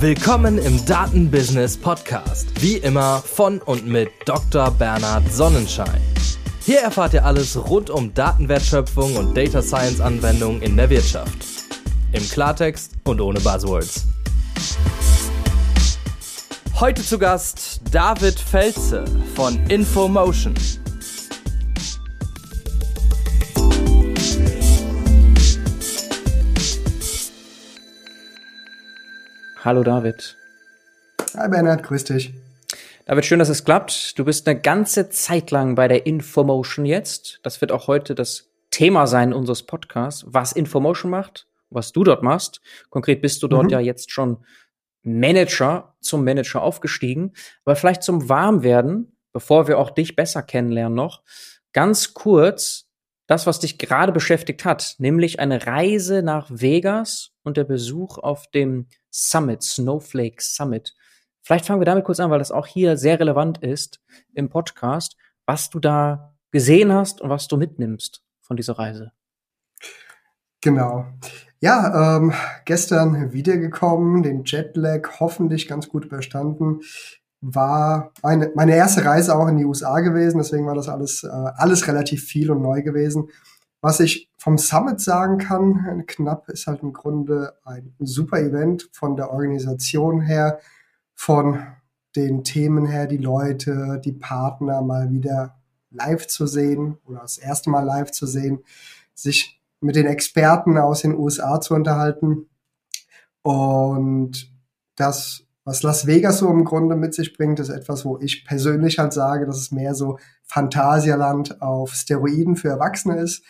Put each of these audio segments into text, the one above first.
Willkommen im Datenbusiness Podcast. Wie immer von und mit Dr. Bernhard Sonnenschein. Hier erfahrt ihr alles rund um Datenwertschöpfung und Data Science Anwendungen in der Wirtschaft. Im Klartext und ohne Buzzwords. Heute zu Gast David Felze von Infomotion. Hallo David. Hi Bernhard, grüß dich. David, schön, dass es klappt. Du bist eine ganze Zeit lang bei der Infomotion jetzt. Das wird auch heute das Thema sein unseres Podcasts, was Infomotion macht, was du dort machst. Konkret bist du dort mhm. ja jetzt schon Manager zum Manager aufgestiegen. Aber vielleicht zum Warmwerden, bevor wir auch dich besser kennenlernen noch, ganz kurz das, was dich gerade beschäftigt hat, nämlich eine Reise nach Vegas und der Besuch auf dem Summit, Snowflake Summit. Vielleicht fangen wir damit kurz an, weil das auch hier sehr relevant ist im Podcast, was du da gesehen hast und was du mitnimmst von dieser Reise. Genau. Ja, ähm, gestern wiedergekommen, den Jetlag hoffentlich ganz gut überstanden. War eine, meine erste Reise auch in die USA gewesen, deswegen war das alles, äh, alles relativ viel und neu gewesen. Was ich vom Summit sagen kann, knapp ist halt im Grunde ein super Event von der Organisation her, von den Themen her, die Leute, die Partner mal wieder live zu sehen oder das erste Mal live zu sehen, sich mit den Experten aus den USA zu unterhalten und das was Las Vegas so im Grunde mit sich bringt, ist etwas, wo ich persönlich halt sage, dass es mehr so Phantasialand auf Steroiden für Erwachsene ist.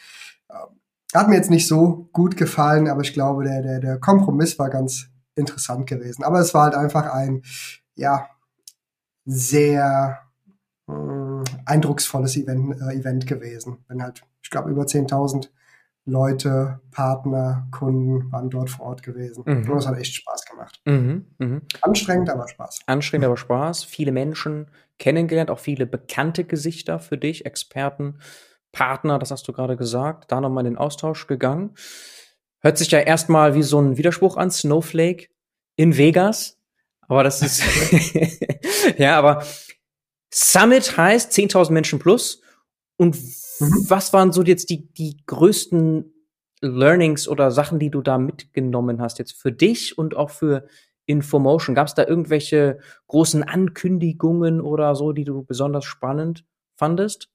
Hat mir jetzt nicht so gut gefallen, aber ich glaube, der, der, der Kompromiss war ganz interessant gewesen. Aber es war halt einfach ein, ja, sehr äh, eindrucksvolles Event, äh, Event gewesen. Wenn halt, ich glaube, über 10.000 Leute, Partner, Kunden waren dort vor Ort gewesen. Mhm. Und es hat echt Spaß gemacht. Mhm, mh. Anstrengend, aber Spaß. Anstrengend, aber Spaß. Viele Menschen kennengelernt, auch viele bekannte Gesichter für dich, Experten, Partner, das hast du gerade gesagt, da nochmal in den Austausch gegangen. Hört sich ja erstmal wie so ein Widerspruch an, Snowflake in Vegas. Aber das ist, ja, aber Summit heißt 10.000 Menschen plus. Und mhm. was waren so jetzt die, die größten Learnings oder Sachen, die du da mitgenommen hast jetzt für dich und auch für Infomotion? Gab es da irgendwelche großen Ankündigungen oder so, die du besonders spannend fandest?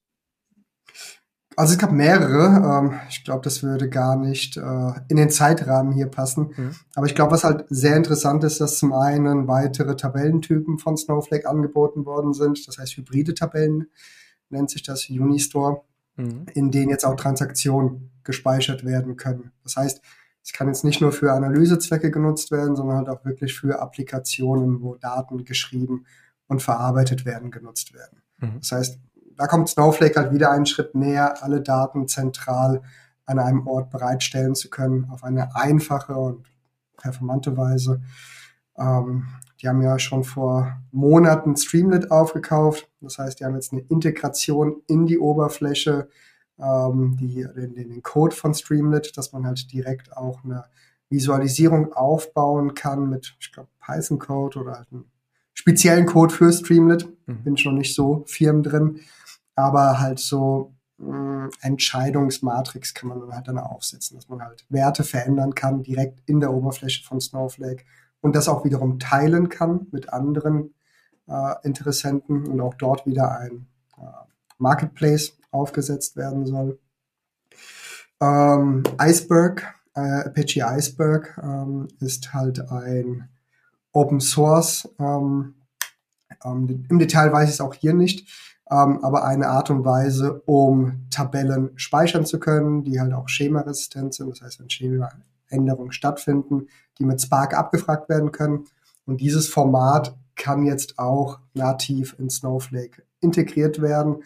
Also es gab mehrere. Ähm, ich glaube, das würde gar nicht äh, in den Zeitrahmen hier passen. Mhm. Aber ich glaube, was halt sehr interessant ist, dass zum einen weitere Tabellentypen von Snowflake angeboten worden sind. Das heißt, hybride Tabellen nennt sich das Unistore, mhm. in denen jetzt auch Transaktionen gespeichert werden können. Das heißt, es kann jetzt nicht nur für Analysezwecke genutzt werden, sondern halt auch wirklich für Applikationen, wo Daten geschrieben und verarbeitet werden, genutzt werden. Mhm. Das heißt, da kommt Snowflake halt wieder einen Schritt näher, alle Daten zentral an einem Ort bereitstellen zu können, auf eine einfache und performante Weise. Ähm, die haben ja schon vor Monaten Streamlit aufgekauft. Das heißt, die haben jetzt eine Integration in die Oberfläche, ähm, die, den, den Code von Streamlit, dass man halt direkt auch eine Visualisierung aufbauen kann mit, ich glaube, Python-Code oder halt einen speziellen Code für Streamlit. Mhm. Bin schon nicht so firm drin aber halt so mh, Entscheidungsmatrix kann man dann halt dann aufsetzen, dass man halt Werte verändern kann direkt in der Oberfläche von Snowflake und das auch wiederum teilen kann mit anderen äh, Interessenten und auch dort wieder ein äh, Marketplace aufgesetzt werden soll. Ähm, Iceberg, äh, Apache Iceberg ähm, ist halt ein Open Source. Ähm, ähm Im Detail weiß ich es auch hier nicht ähm, aber eine Art und Weise, um Tabellen speichern zu können, die halt auch schemaresistent sind. Das heißt, wenn Schemaänderungen stattfinden, die mit Spark abgefragt werden können. Und dieses Format kann jetzt auch nativ in Snowflake integriert werden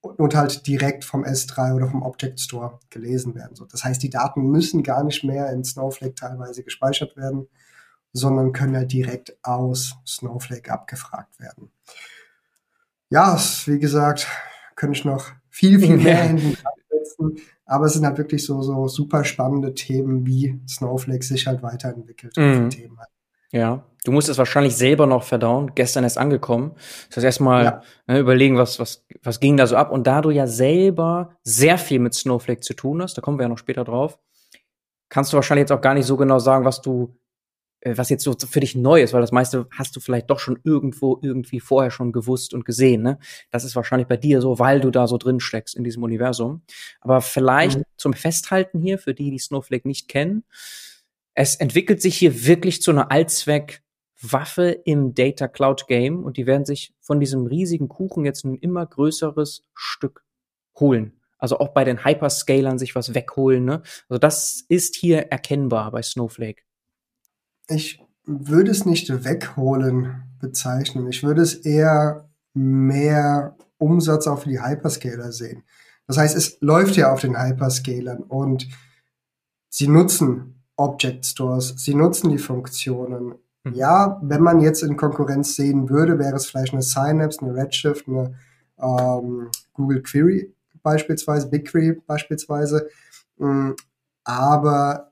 und halt direkt vom S3 oder vom Object Store gelesen werden. das heißt, die Daten müssen gar nicht mehr in Snowflake teilweise gespeichert werden, sondern können halt direkt aus Snowflake abgefragt werden ja, wie gesagt, könnte ich noch viel, viel mehr in den setzen. Aber es sind halt wirklich so, so super spannende Themen, wie Snowflake sich halt weiterentwickelt. Mhm. Ja, du musst es wahrscheinlich selber noch verdauen. Gestern erst angekommen. Das heißt erstmal ja. ne, überlegen, was, was, was ging da so ab. Und da du ja selber sehr viel mit Snowflake zu tun hast, da kommen wir ja noch später drauf, kannst du wahrscheinlich jetzt auch gar nicht so genau sagen, was du, was jetzt so für dich neu ist, weil das meiste hast du vielleicht doch schon irgendwo irgendwie vorher schon gewusst und gesehen. Ne? Das ist wahrscheinlich bei dir so, weil du da so drin steckst in diesem Universum. Aber vielleicht mhm. zum Festhalten hier, für die, die Snowflake nicht kennen, es entwickelt sich hier wirklich zu einer Allzweckwaffe im Data Cloud Game und die werden sich von diesem riesigen Kuchen jetzt ein immer größeres Stück holen. Also auch bei den Hyperscalern sich was wegholen. Ne? Also das ist hier erkennbar bei Snowflake. Ich würde es nicht wegholen bezeichnen. Ich würde es eher mehr Umsatz auch für die Hyperscaler sehen. Das heißt, es läuft ja auf den Hyperscalern und sie nutzen Object Stores. Sie nutzen die Funktionen. Mhm. Ja, wenn man jetzt in Konkurrenz sehen würde, wäre es vielleicht eine Synapse, eine Redshift, eine ähm, Google Query beispielsweise, BigQuery beispielsweise. Mm, aber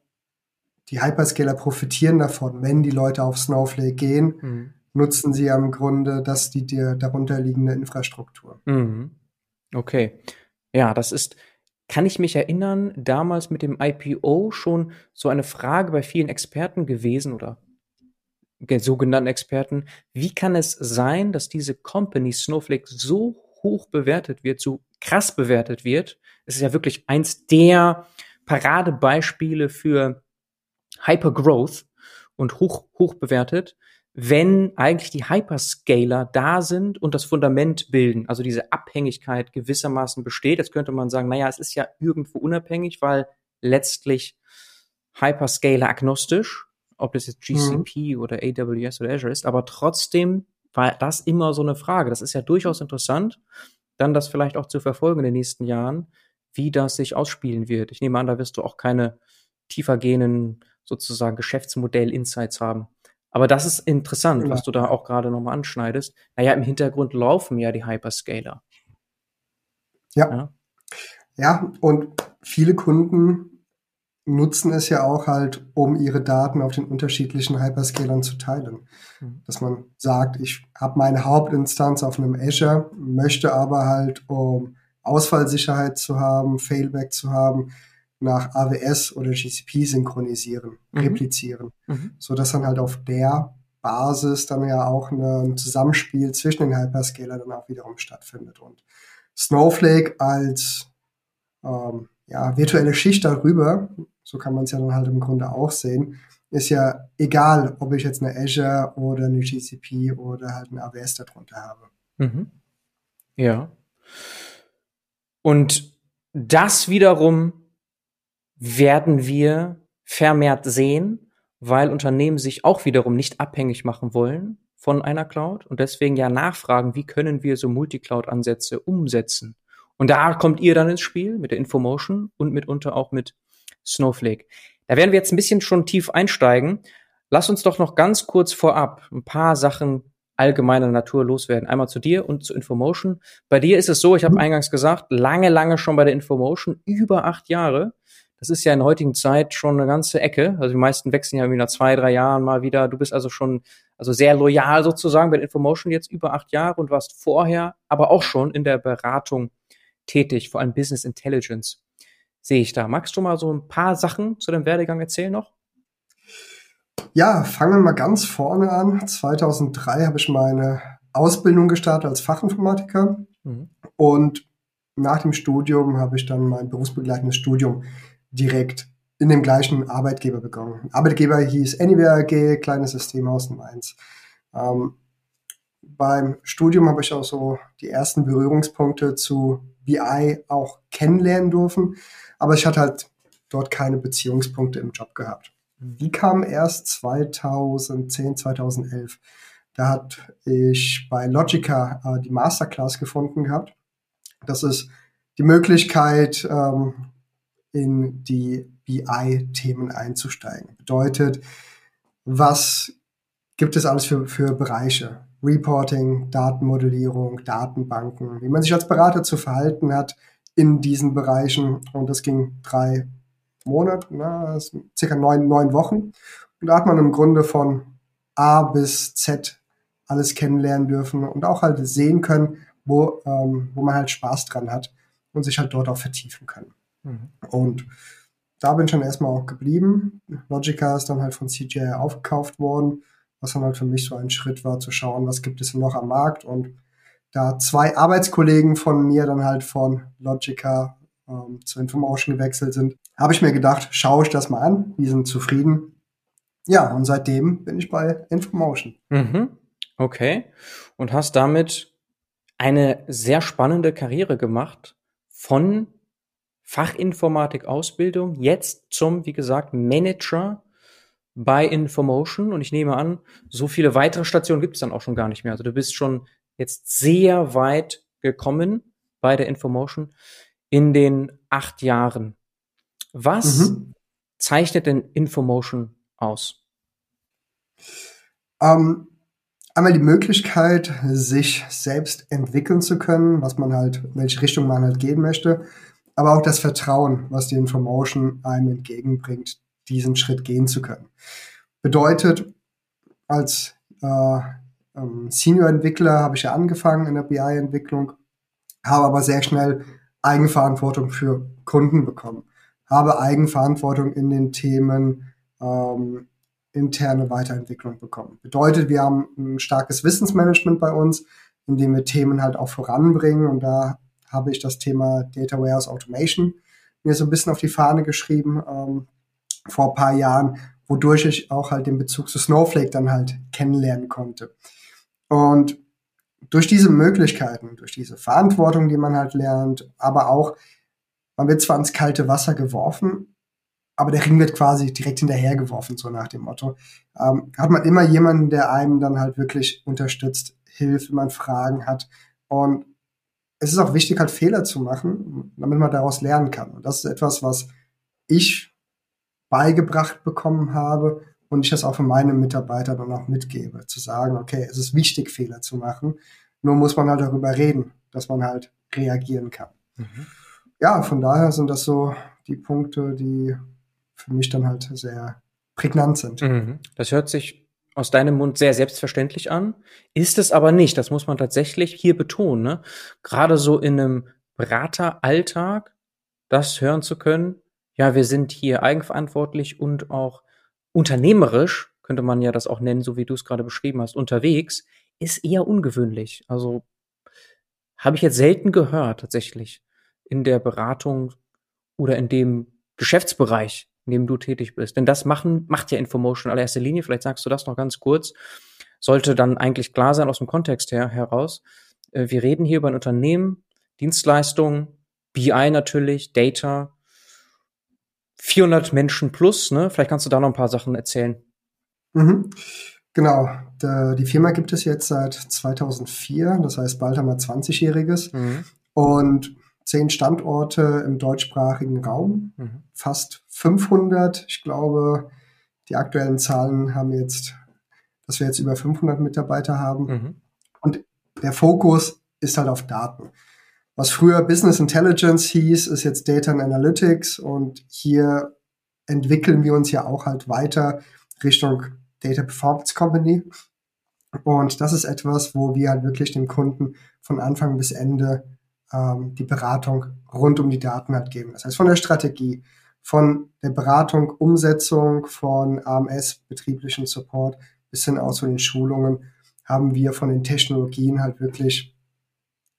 die Hyperscaler profitieren davon, wenn die Leute auf Snowflake gehen, mhm. nutzen sie am Grunde das die dir darunter liegende Infrastruktur. Mhm. Okay. Ja, das ist, kann ich mich erinnern, damals mit dem IPO schon so eine Frage bei vielen Experten gewesen oder sogenannten Experten, wie kann es sein, dass diese Company Snowflake so hoch bewertet wird, so krass bewertet wird? Es ist ja wirklich eins der Paradebeispiele für Hypergrowth und hoch, hoch bewertet wenn eigentlich die Hyperscaler da sind und das Fundament bilden, also diese Abhängigkeit gewissermaßen besteht. Jetzt könnte man sagen, naja, es ist ja irgendwo unabhängig, weil letztlich Hyperscaler agnostisch, ob das jetzt GCP mhm. oder AWS oder Azure ist, aber trotzdem war das immer so eine Frage. Das ist ja durchaus interessant, dann das vielleicht auch zu verfolgen in den nächsten Jahren, wie das sich ausspielen wird. Ich nehme an, da wirst du auch keine tiefergehenden sozusagen Geschäftsmodell-Insights haben. Aber das ist interessant, ja. was du da auch gerade nochmal anschneidest. Naja, im Hintergrund laufen ja die Hyperscaler. Ja. ja. Ja, und viele Kunden nutzen es ja auch halt, um ihre Daten auf den unterschiedlichen Hyperscalern zu teilen. Mhm. Dass man sagt, ich habe meine Hauptinstanz auf einem Azure, möchte aber halt, um Ausfallsicherheit zu haben, Failback zu haben, nach AWS oder GCP synchronisieren, mhm. replizieren, mhm. so dass dann halt auf der Basis dann ja auch ein Zusammenspiel zwischen den Hyperscaler dann auch wiederum stattfindet. Und Snowflake als ähm, ja, virtuelle Schicht darüber, so kann man es ja dann halt im Grunde auch sehen, ist ja egal, ob ich jetzt eine Azure oder eine GCP oder halt eine AWS darunter habe. Mhm. Ja. Und das wiederum werden wir vermehrt sehen, weil Unternehmen sich auch wiederum nicht abhängig machen wollen von einer Cloud und deswegen ja nachfragen, wie können wir so Multicloud-Ansätze umsetzen. Und da kommt ihr dann ins Spiel mit der Infomotion und mitunter auch mit Snowflake. Da werden wir jetzt ein bisschen schon tief einsteigen. Lass uns doch noch ganz kurz vorab ein paar Sachen allgemeiner Natur loswerden. Einmal zu dir und zu Infomotion. Bei dir ist es so, ich habe mhm. eingangs gesagt, lange, lange schon bei der Infomotion, über acht Jahre. Das ist ja in der heutigen Zeit schon eine ganze Ecke. Also die meisten wechseln ja irgendwie nach zwei, drei Jahren mal wieder. Du bist also schon also sehr loyal sozusagen bei Infomotion jetzt über acht Jahre und warst vorher aber auch schon in der Beratung tätig, vor allem Business Intelligence sehe ich da. Magst du mal so ein paar Sachen zu deinem Werdegang erzählen noch? Ja, fangen wir mal ganz vorne an. 2003 habe ich meine Ausbildung gestartet als Fachinformatiker mhm. und nach dem Studium habe ich dann mein berufsbegleitendes Studium direkt in dem gleichen Arbeitgeber begonnen. Arbeitgeber hieß Anywhere AG, kleines Systemhaus in Mainz. Ähm, beim Studium habe ich auch so die ersten Berührungspunkte zu BI auch kennenlernen dürfen, aber ich hatte halt dort keine Beziehungspunkte im Job gehabt. Die kam erst 2010, 2011. Da hat ich bei Logica äh, die Masterclass gefunden gehabt. Das ist die Möglichkeit, ähm, in die BI-Themen einzusteigen. Bedeutet, was gibt es alles für, für Bereiche? Reporting, Datenmodellierung, Datenbanken, wie man sich als Berater zu verhalten hat in diesen Bereichen. Und das ging drei Monate, na, circa neun, neun Wochen. Und da hat man im Grunde von A bis Z alles kennenlernen dürfen und auch halt sehen können, wo, ähm, wo man halt Spaß dran hat und sich halt dort auch vertiefen können. Mhm. Und da bin ich dann erstmal auch geblieben. Logica ist dann halt von CGI aufgekauft worden, was dann halt für mich so ein Schritt war, zu schauen, was gibt es noch am Markt. Und da zwei Arbeitskollegen von mir dann halt von Logica ähm, zu Infomotion gewechselt sind, habe ich mir gedacht, schaue ich das mal an. Die sind zufrieden. Ja, und seitdem bin ich bei Infomotion. Mhm. Okay. Und hast damit eine sehr spannende Karriere gemacht von Fachinformatik-Ausbildung jetzt zum, wie gesagt, Manager bei Infomotion. Und ich nehme an, so viele weitere Stationen gibt es dann auch schon gar nicht mehr. Also du bist schon jetzt sehr weit gekommen bei der Infomotion in den acht Jahren. Was mhm. zeichnet denn Infomotion aus? Ähm, einmal die Möglichkeit, sich selbst entwickeln zu können, was man halt, welche Richtung man halt gehen möchte, aber auch das Vertrauen, was die Infomotion einem entgegenbringt, diesen Schritt gehen zu können. Bedeutet, als äh, ähm, Senior-Entwickler habe ich ja angefangen in der BI-Entwicklung, habe aber sehr schnell Eigenverantwortung für Kunden bekommen, habe Eigenverantwortung in den Themen ähm, interne Weiterentwicklung bekommen. Bedeutet, wir haben ein starkes Wissensmanagement bei uns, in dem wir Themen halt auch voranbringen und da habe ich das Thema Data Warehouse Automation mir so ein bisschen auf die Fahne geschrieben ähm, vor ein paar Jahren, wodurch ich auch halt den Bezug zu Snowflake dann halt kennenlernen konnte. Und durch diese Möglichkeiten, durch diese Verantwortung, die man halt lernt, aber auch, man wird zwar ins kalte Wasser geworfen, aber der Ring wird quasi direkt hinterhergeworfen, so nach dem Motto. Ähm, hat man immer jemanden, der einem dann halt wirklich unterstützt, hilft, wenn man Fragen hat. Und es ist auch wichtig, halt Fehler zu machen, damit man daraus lernen kann. Und das ist etwas, was ich beigebracht bekommen habe und ich das auch von meinen Mitarbeitern dann auch mitgebe, zu sagen, okay, es ist wichtig, Fehler zu machen. Nur muss man halt darüber reden, dass man halt reagieren kann. Mhm. Ja, von daher sind das so die Punkte, die für mich dann halt sehr prägnant sind. Mhm. Das hört sich aus deinem Mund sehr selbstverständlich an, ist es aber nicht. Das muss man tatsächlich hier betonen. Ne? Gerade so in einem Berateralltag, das hören zu können. Ja, wir sind hier eigenverantwortlich und auch unternehmerisch, könnte man ja das auch nennen, so wie du es gerade beschrieben hast, unterwegs, ist eher ungewöhnlich. Also habe ich jetzt selten gehört tatsächlich in der Beratung oder in dem Geschäftsbereich, in dem du tätig bist. Denn das machen, macht ja Infomotion in allererster Linie. Vielleicht sagst du das noch ganz kurz. Sollte dann eigentlich klar sein aus dem Kontext her, heraus. Äh, wir reden hier über ein Unternehmen, Dienstleistungen, BI natürlich, Data, 400 Menschen plus, ne? Vielleicht kannst du da noch ein paar Sachen erzählen. Mhm. Genau, die Firma gibt es jetzt seit 2004, das heißt bald haben wir 20-jähriges. Mhm. Und zehn Standorte im deutschsprachigen Raum, mhm. fast 500. Ich glaube, die aktuellen Zahlen haben jetzt, dass wir jetzt über 500 Mitarbeiter haben. Mhm. Und der Fokus ist halt auf Daten. Was früher Business Intelligence hieß, ist jetzt Data and Analytics und hier entwickeln wir uns ja auch halt weiter Richtung Data Performance Company. Und das ist etwas, wo wir halt wirklich dem Kunden von Anfang bis Ende ähm, die Beratung rund um die Daten halt geben. Das heißt von der Strategie, von der Beratung, Umsetzung von AMS, betrieblichen Support bis hin auch zu den Schulungen haben wir von den Technologien halt wirklich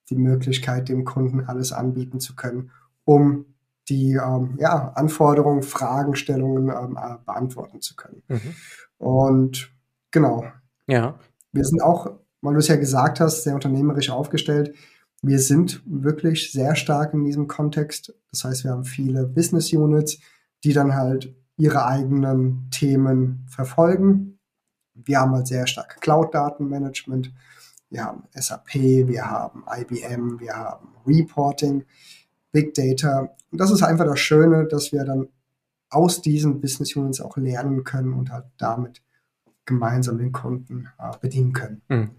die Möglichkeit, dem Kunden alles anbieten zu können, um die ähm, ja, Anforderungen, Fragestellungen ähm, äh, beantworten zu können. Mhm. Und genau. Ja. Wir sind auch, weil du es ja gesagt hast, sehr unternehmerisch aufgestellt wir sind wirklich sehr stark in diesem Kontext. Das heißt, wir haben viele Business Units, die dann halt ihre eigenen Themen verfolgen. Wir haben halt sehr stark Cloud-Datenmanagement. Wir haben SAP, wir haben IBM, wir haben Reporting, Big Data. Und das ist einfach das Schöne, dass wir dann aus diesen Business Units auch lernen können und halt damit gemeinsam den Kunden äh, bedienen können. Mhm.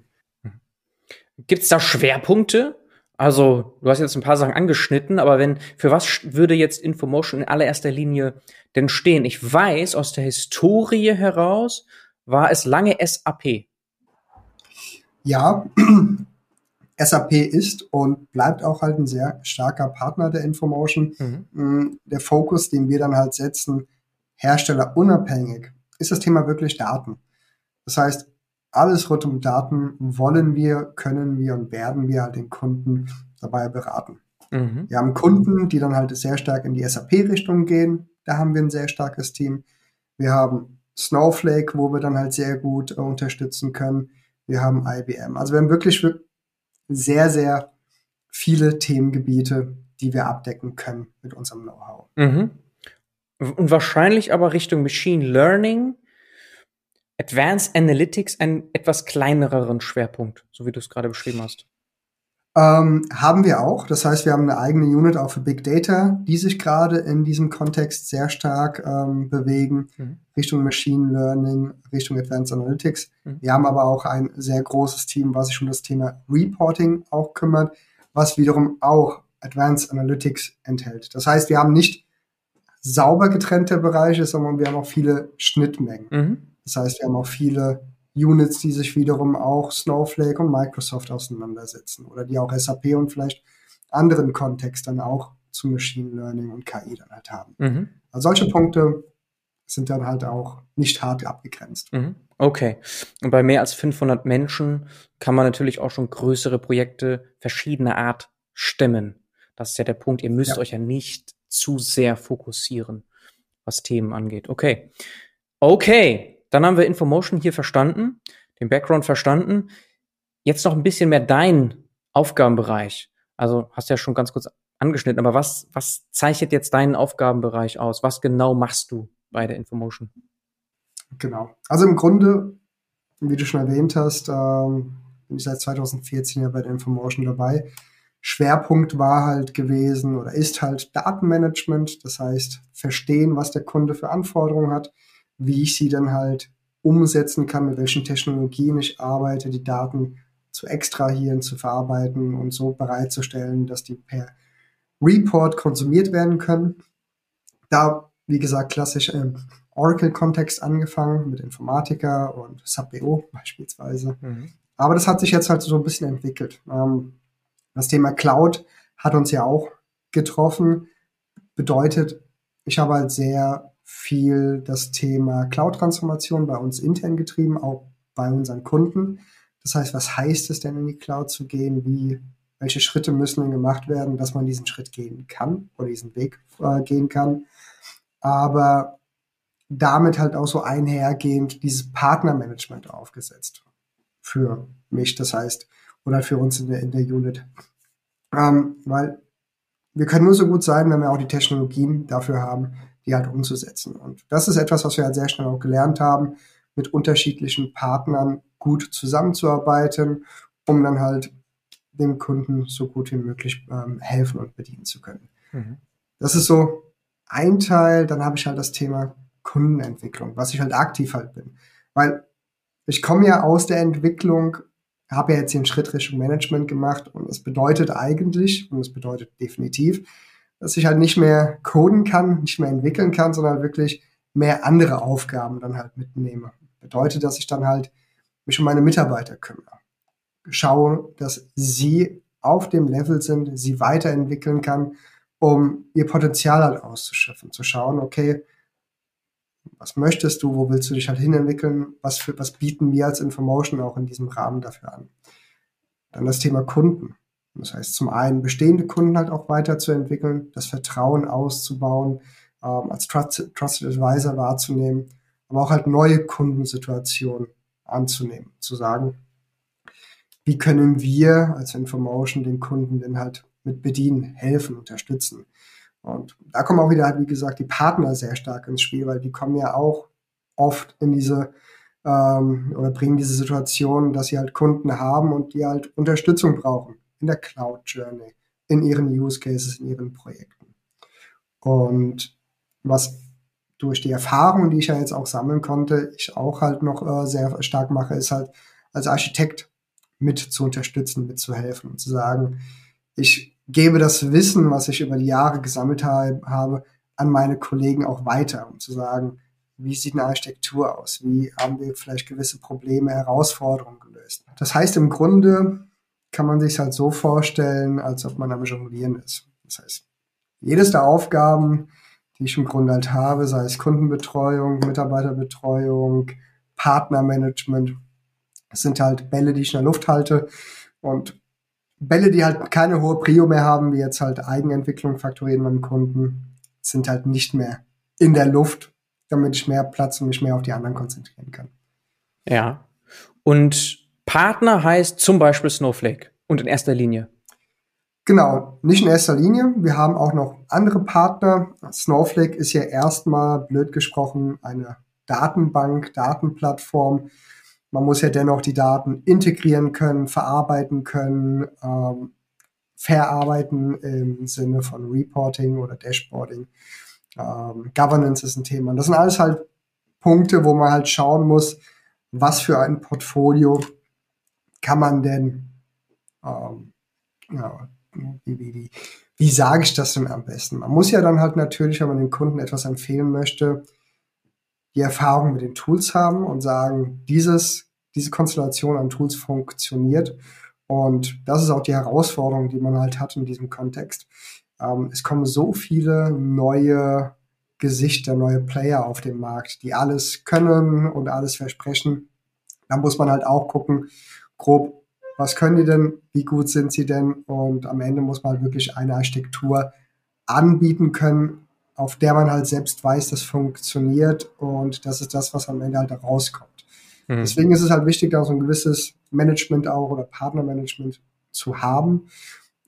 Gibt es da Schwerpunkte, also, du hast jetzt ein paar Sachen angeschnitten, aber wenn, für was würde jetzt Infomotion in allererster Linie denn stehen? Ich weiß aus der Historie heraus, war es lange SAP. Ja, SAP ist und bleibt auch halt ein sehr starker Partner der Infomotion. Mhm. Mm, der Fokus, den wir dann halt setzen, herstellerunabhängig, ist das Thema wirklich Daten. Das heißt, alles rund um Daten wollen wir, können wir und werden wir halt den Kunden dabei beraten. Mhm. Wir haben Kunden, die dann halt sehr stark in die SAP-Richtung gehen. Da haben wir ein sehr starkes Team. Wir haben Snowflake, wo wir dann halt sehr gut äh, unterstützen können. Wir haben IBM. Also wir haben wirklich sehr, sehr viele Themengebiete, die wir abdecken können mit unserem Know-how. Mhm. Und wahrscheinlich aber Richtung Machine Learning, Advanced Analytics einen etwas kleinereren Schwerpunkt, so wie du es gerade beschrieben hast. Ähm, haben wir auch. Das heißt, wir haben eine eigene Unit auch für Big Data, die sich gerade in diesem Kontext sehr stark ähm, bewegen, mhm. Richtung Machine Learning, Richtung Advanced Analytics. Mhm. Wir haben aber auch ein sehr großes Team, was sich um das Thema Reporting auch kümmert, was wiederum auch Advanced Analytics enthält. Das heißt, wir haben nicht sauber getrennte Bereiche, sondern wir haben auch viele Schnittmengen. Mhm. Das heißt, wir haben auch viele Units, die sich wiederum auch Snowflake und Microsoft auseinandersetzen oder die auch SAP und vielleicht anderen Kontext dann auch zu Machine Learning und KI dann halt haben. Mhm. Also solche Punkte sind dann halt auch nicht hart abgegrenzt. Mhm. Okay. Und bei mehr als 500 Menschen kann man natürlich auch schon größere Projekte verschiedener Art stemmen. Das ist ja der Punkt. Ihr müsst ja. euch ja nicht zu sehr fokussieren, was Themen angeht. Okay. Okay. Dann haben wir Infomotion hier verstanden, den Background verstanden. Jetzt noch ein bisschen mehr dein Aufgabenbereich. Also hast ja schon ganz kurz angeschnitten, aber was, was zeichnet jetzt deinen Aufgabenbereich aus? Was genau machst du bei der Infomotion? Genau. Also im Grunde, wie du schon erwähnt hast, ähm, bin ich seit 2014 ja bei der Infomotion dabei. Schwerpunkt war halt gewesen oder ist halt Datenmanagement, das heißt verstehen, was der Kunde für Anforderungen hat, wie ich sie dann halt umsetzen kann, mit welchen Technologien ich arbeite, die Daten zu extrahieren, zu verarbeiten und so bereitzustellen, dass die per Report konsumiert werden können. Da, wie gesagt, klassisch im Oracle-Kontext angefangen mit Informatica und SAP-BO beispielsweise. Mhm. Aber das hat sich jetzt halt so ein bisschen entwickelt. Ähm, das Thema Cloud hat uns ja auch getroffen. Bedeutet, ich habe halt sehr viel das Thema Cloud-Transformation bei uns intern getrieben, auch bei unseren Kunden. Das heißt, was heißt es denn in die Cloud zu gehen? Wie, welche Schritte müssen denn gemacht werden, dass man diesen Schritt gehen kann oder diesen Weg äh, gehen kann? Aber damit halt auch so einhergehend dieses Partnermanagement aufgesetzt für mich, das heißt, oder für uns in der, in der Unit. Ähm, weil wir können nur so gut sein, wenn wir auch die Technologien dafür haben, die halt umzusetzen. Und das ist etwas, was wir halt sehr schnell auch gelernt haben, mit unterschiedlichen Partnern gut zusammenzuarbeiten, um dann halt dem Kunden so gut wie möglich ähm, helfen und bedienen zu können. Mhm. Das ist so ein Teil. Dann habe ich halt das Thema Kundenentwicklung, was ich halt aktiv halt bin. Weil ich komme ja aus der Entwicklung, habe ja jetzt den Schritt Richtung Management gemacht und es bedeutet eigentlich, und es bedeutet definitiv, dass ich halt nicht mehr coden kann, nicht mehr entwickeln kann, sondern wirklich mehr andere Aufgaben dann halt mitnehme. Bedeutet, dass ich dann halt mich um meine Mitarbeiter kümmere. Schaue, dass sie auf dem Level sind, sie weiterentwickeln kann, um ihr Potenzial halt auszuschöpfen, zu schauen, okay, was möchtest du, wo willst du dich halt hinentwickeln, was, für, was bieten wir als Information auch in diesem Rahmen dafür an. Dann das Thema Kunden. Das heißt, zum einen bestehende Kunden halt auch weiterzuentwickeln, das Vertrauen auszubauen, ähm, als Trusted, Trusted Advisor wahrzunehmen, aber auch halt neue Kundensituationen anzunehmen, zu sagen, wie können wir als Information den Kunden denn halt mit bedienen, helfen, unterstützen. Und da kommen auch wieder halt, wie gesagt, die Partner sehr stark ins Spiel, weil die kommen ja auch oft in diese ähm, oder bringen diese Situation, dass sie halt Kunden haben und die halt Unterstützung brauchen in der Cloud Journey, in ihren Use Cases, in ihren Projekten. Und was durch die Erfahrung, die ich ja jetzt auch sammeln konnte, ich auch halt noch äh, sehr stark mache, ist halt als Architekt mit zu unterstützen, mitzuhelfen und zu sagen, ich gebe das Wissen, was ich über die Jahre gesammelt habe, an meine Kollegen auch weiter, um zu sagen, wie sieht eine Architektur aus, wie haben wir vielleicht gewisse Probleme, Herausforderungen gelöst. Das heißt, im Grunde kann man sich halt so vorstellen, als ob man am Jonglieren ist. Das heißt, jedes der Aufgaben, die ich im Grunde halt habe, sei es Kundenbetreuung, Mitarbeiterbetreuung, Partnermanagement, sind halt Bälle, die ich in der Luft halte und Bälle, die halt keine hohe Prio mehr haben, wie jetzt halt Eigenentwicklung faktorieren beim Kunden, sind halt nicht mehr in der Luft, damit ich mehr Platz und mich mehr auf die anderen konzentrieren kann. Ja. Und Partner heißt zum Beispiel Snowflake und in erster Linie. Genau, nicht in erster Linie. Wir haben auch noch andere Partner. Snowflake ist ja erstmal, blöd gesprochen, eine Datenbank, Datenplattform. Man muss ja dennoch die Daten integrieren können, verarbeiten können, ähm, verarbeiten im Sinne von Reporting oder Dashboarding. Ähm, Governance ist ein Thema. Das sind alles halt Punkte, wo man halt schauen muss, was für ein Portfolio kann man denn, ähm, wie, wie, wie, wie sage ich das denn am besten? Man muss ja dann halt natürlich, wenn man den Kunden etwas empfehlen möchte, die Erfahrung mit den Tools haben und sagen, dieses, diese Konstellation an Tools funktioniert. Und das ist auch die Herausforderung, die man halt hat in diesem Kontext. Ähm, es kommen so viele neue Gesichter, neue Player auf den Markt, die alles können und alles versprechen. Da muss man halt auch gucken, grob, was können die denn, wie gut sind sie denn? Und am Ende muss man halt wirklich eine Architektur anbieten können, auf der man halt selbst weiß, das funktioniert und das ist das, was am Ende halt rauskommt. Mhm. Deswegen ist es halt wichtig, da so ein gewisses Management auch oder Partnermanagement zu haben.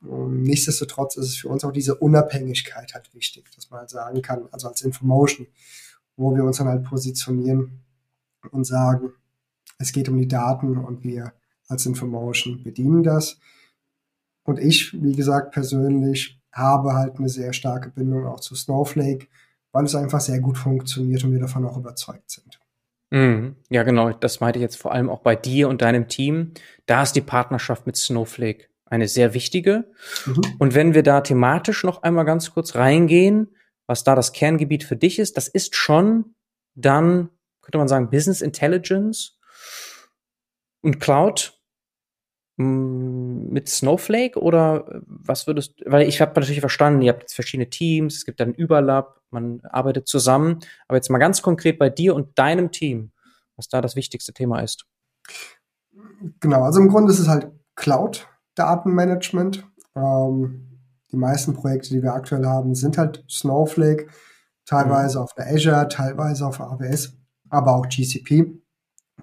Und nichtsdestotrotz ist es für uns auch diese Unabhängigkeit halt wichtig, dass man halt sagen kann, also als Infomotion, wo wir uns dann halt positionieren und sagen, es geht um die Daten und wir als Infomotion bedienen das. Und ich, wie gesagt, persönlich habe halt eine sehr starke Bindung auch zu Snowflake, weil es einfach sehr gut funktioniert und wir davon auch überzeugt sind. Mhm. Ja, genau. Das meinte ich jetzt vor allem auch bei dir und deinem Team. Da ist die Partnerschaft mit Snowflake eine sehr wichtige. Mhm. Und wenn wir da thematisch noch einmal ganz kurz reingehen, was da das Kerngebiet für dich ist, das ist schon dann, könnte man sagen, Business Intelligence und Cloud mit Snowflake oder was würdest weil ich habe natürlich verstanden, ihr habt jetzt verschiedene Teams, es gibt dann Überlapp, man arbeitet zusammen, aber jetzt mal ganz konkret bei dir und deinem Team, was da das wichtigste Thema ist. Genau, also im Grunde ist es halt Cloud Datenmanagement. Ähm, die meisten Projekte, die wir aktuell haben, sind halt Snowflake, teilweise mhm. auf der Azure, teilweise auf AWS, aber auch GCP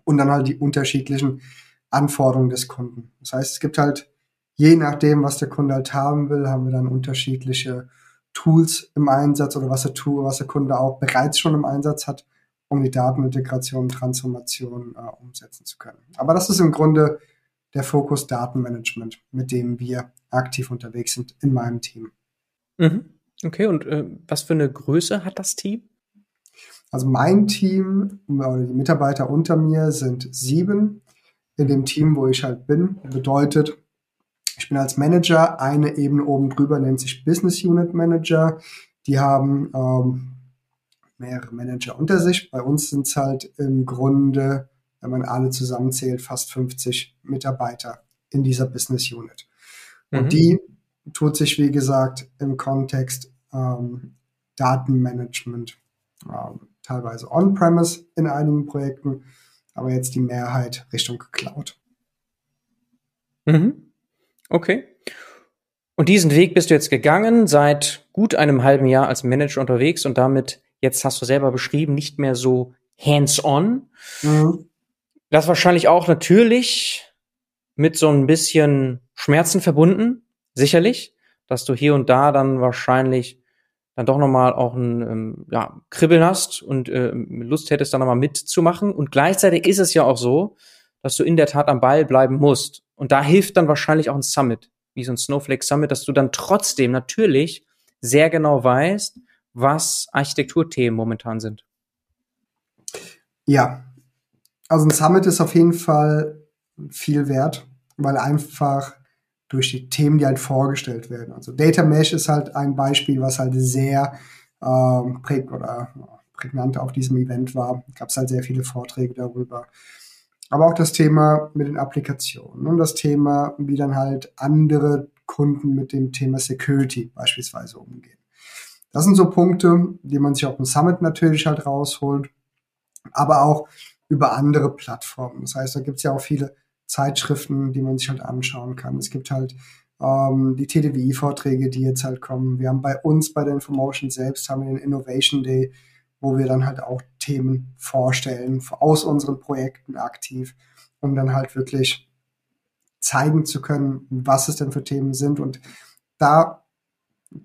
und dann halt die unterschiedlichen Anforderungen des Kunden. Das heißt, es gibt halt, je nachdem, was der Kunde halt haben will, haben wir dann unterschiedliche Tools im Einsatz oder was der, Tool, was der Kunde auch bereits schon im Einsatz hat, um die Datenintegration und Transformation äh, umsetzen zu können. Aber das ist im Grunde der Fokus Datenmanagement, mit dem wir aktiv unterwegs sind in meinem Team. Mhm. Okay, und äh, was für eine Größe hat das Team? Also mein Team oder die Mitarbeiter unter mir sind sieben in dem Team, wo ich halt bin. Bedeutet, ich bin als Manager, eine Ebene oben drüber nennt sich Business Unit Manager. Die haben ähm, mehrere Manager unter sich. Bei uns sind es halt im Grunde, wenn man alle zusammenzählt, fast 50 Mitarbeiter in dieser Business Unit. Und mhm. die tut sich, wie gesagt, im Kontext ähm, Datenmanagement, teilweise on-premise in einigen Projekten, aber jetzt die Mehrheit Richtung Cloud. Mhm. Okay. Und diesen Weg bist du jetzt gegangen, seit gut einem halben Jahr als Manager unterwegs und damit, jetzt hast du selber beschrieben, nicht mehr so hands-on. Mhm. Das wahrscheinlich auch natürlich mit so ein bisschen Schmerzen verbunden, sicherlich, dass du hier und da dann wahrscheinlich dann doch nochmal auch ein ähm, ja, Kribbeln hast und äh, Lust hättest, da nochmal mitzumachen. Und gleichzeitig ist es ja auch so, dass du in der Tat am Ball bleiben musst. Und da hilft dann wahrscheinlich auch ein Summit, wie so ein Snowflake Summit, dass du dann trotzdem natürlich sehr genau weißt, was Architekturthemen momentan sind. Ja, also ein Summit ist auf jeden Fall viel wert, weil einfach durch die Themen, die halt vorgestellt werden. Also Data Mesh ist halt ein Beispiel, was halt sehr ähm, prä oder prägnant auf diesem Event war. Gab es halt sehr viele Vorträge darüber. Aber auch das Thema mit den Applikationen und das Thema, wie dann halt andere Kunden mit dem Thema Security beispielsweise umgehen. Das sind so Punkte, die man sich auf dem Summit natürlich halt rausholt, aber auch über andere Plattformen. Das heißt, da gibt es ja auch viele Zeitschriften, die man sich halt anschauen kann. Es gibt halt ähm, die TDWI-Vorträge, die jetzt halt kommen. Wir haben bei uns bei der Infomotion selbst haben wir den Innovation Day, wo wir dann halt auch Themen vorstellen aus unseren Projekten aktiv, um dann halt wirklich zeigen zu können, was es denn für Themen sind. Und da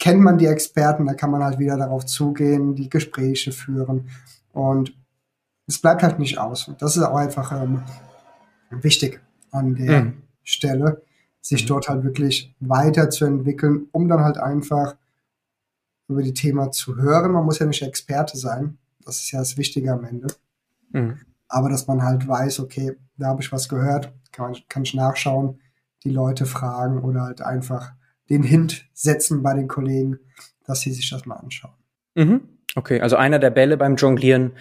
kennt man die Experten, da kann man halt wieder darauf zugehen, die Gespräche führen. Und es bleibt halt nicht aus. Und das ist auch einfach ähm, wichtig an der mhm. Stelle, sich mhm. dort halt wirklich weiterzuentwickeln, um dann halt einfach über die Thema zu hören. Man muss ja nicht Experte sein. Das ist ja das Wichtige am Ende. Mhm. Aber dass man halt weiß, okay, da habe ich was gehört, kann, kann ich nachschauen, die Leute fragen oder halt einfach den Hint setzen bei den Kollegen, dass sie sich das mal anschauen. Mhm. Okay, also einer der Bälle beim Jonglieren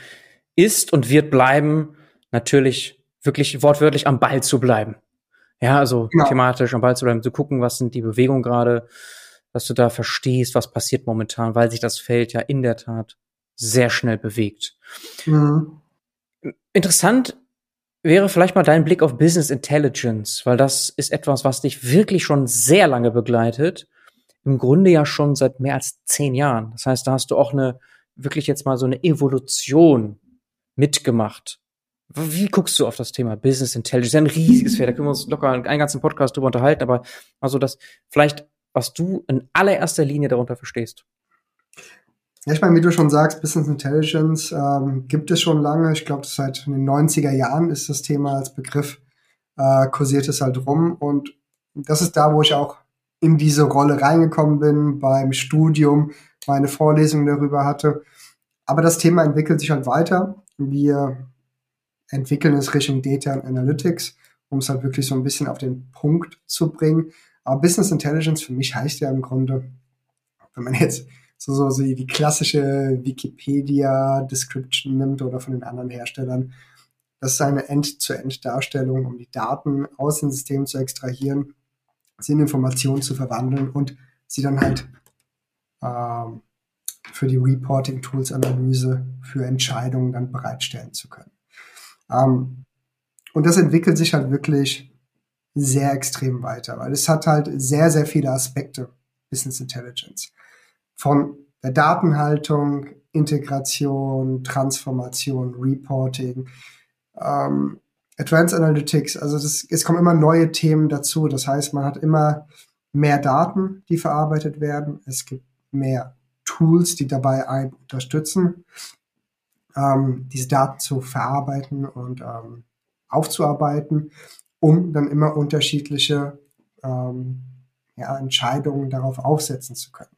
ist und wird bleiben, natürlich wirklich wortwörtlich am Ball zu bleiben. Ja, also genau. thematisch am Ball zu bleiben, zu gucken, was sind die Bewegungen gerade, dass du da verstehst, was passiert momentan, weil sich das Feld ja in der Tat sehr schnell bewegt. Mhm. Interessant wäre vielleicht mal dein Blick auf Business Intelligence, weil das ist etwas, was dich wirklich schon sehr lange begleitet. Im Grunde ja schon seit mehr als zehn Jahren. Das heißt, da hast du auch eine, wirklich jetzt mal so eine Evolution mitgemacht. Wie guckst du auf das Thema Business Intelligence? Ein riesiges Feld, da können wir uns locker einen ganzen Podcast drüber unterhalten, aber also das vielleicht, was du in allererster Linie darunter verstehst. Ja, ich meine, wie du schon sagst, Business Intelligence ähm, gibt es schon lange. Ich glaube, seit den 90er Jahren ist das Thema als Begriff, äh, kursiert es halt rum. Und das ist da, wo ich auch in diese Rolle reingekommen bin, beim Studium meine Vorlesungen darüber hatte. Aber das Thema entwickelt sich halt weiter. Wir entwickeln es Richtung Data and Analytics, um es halt wirklich so ein bisschen auf den Punkt zu bringen. Aber Business Intelligence für mich heißt ja im Grunde, wenn man jetzt so, so, so die klassische Wikipedia-Description nimmt oder von den anderen Herstellern. Das ist eine End-zu-End-Darstellung, um die Daten aus dem System zu extrahieren, sie in Informationen zu verwandeln und sie dann halt ähm, für die Reporting-Tools-Analyse, für Entscheidungen dann bereitstellen zu können. Ähm, und das entwickelt sich halt wirklich sehr extrem weiter, weil es hat halt sehr, sehr viele Aspekte, Business Intelligence von der Datenhaltung, Integration, Transformation, Reporting, ähm, Advanced Analytics, also das, es kommen immer neue Themen dazu. Das heißt, man hat immer mehr Daten, die verarbeitet werden. Es gibt mehr Tools, die dabei einen unterstützen, ähm, diese Daten zu verarbeiten und ähm, aufzuarbeiten, um dann immer unterschiedliche ähm, ja, Entscheidungen darauf aufsetzen zu können.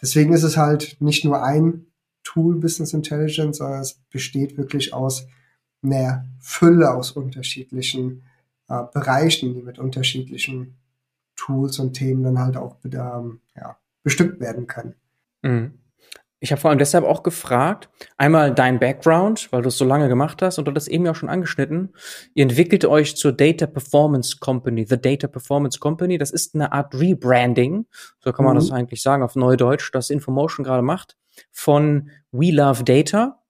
Deswegen ist es halt nicht nur ein Tool Business Intelligence, sondern es besteht wirklich aus einer Fülle aus unterschiedlichen äh, Bereichen, die mit unterschiedlichen Tools und Themen dann halt auch ähm, ja, bestückt werden können. Mhm. Ich habe vor allem deshalb auch gefragt, einmal dein Background, weil du es so lange gemacht hast und du hast eben ja auch schon angeschnitten. Ihr entwickelt euch zur Data Performance Company, The Data Performance Company. Das ist eine Art Rebranding, so kann man mhm. das eigentlich sagen auf Neudeutsch, das Infomotion gerade macht, von We Love Data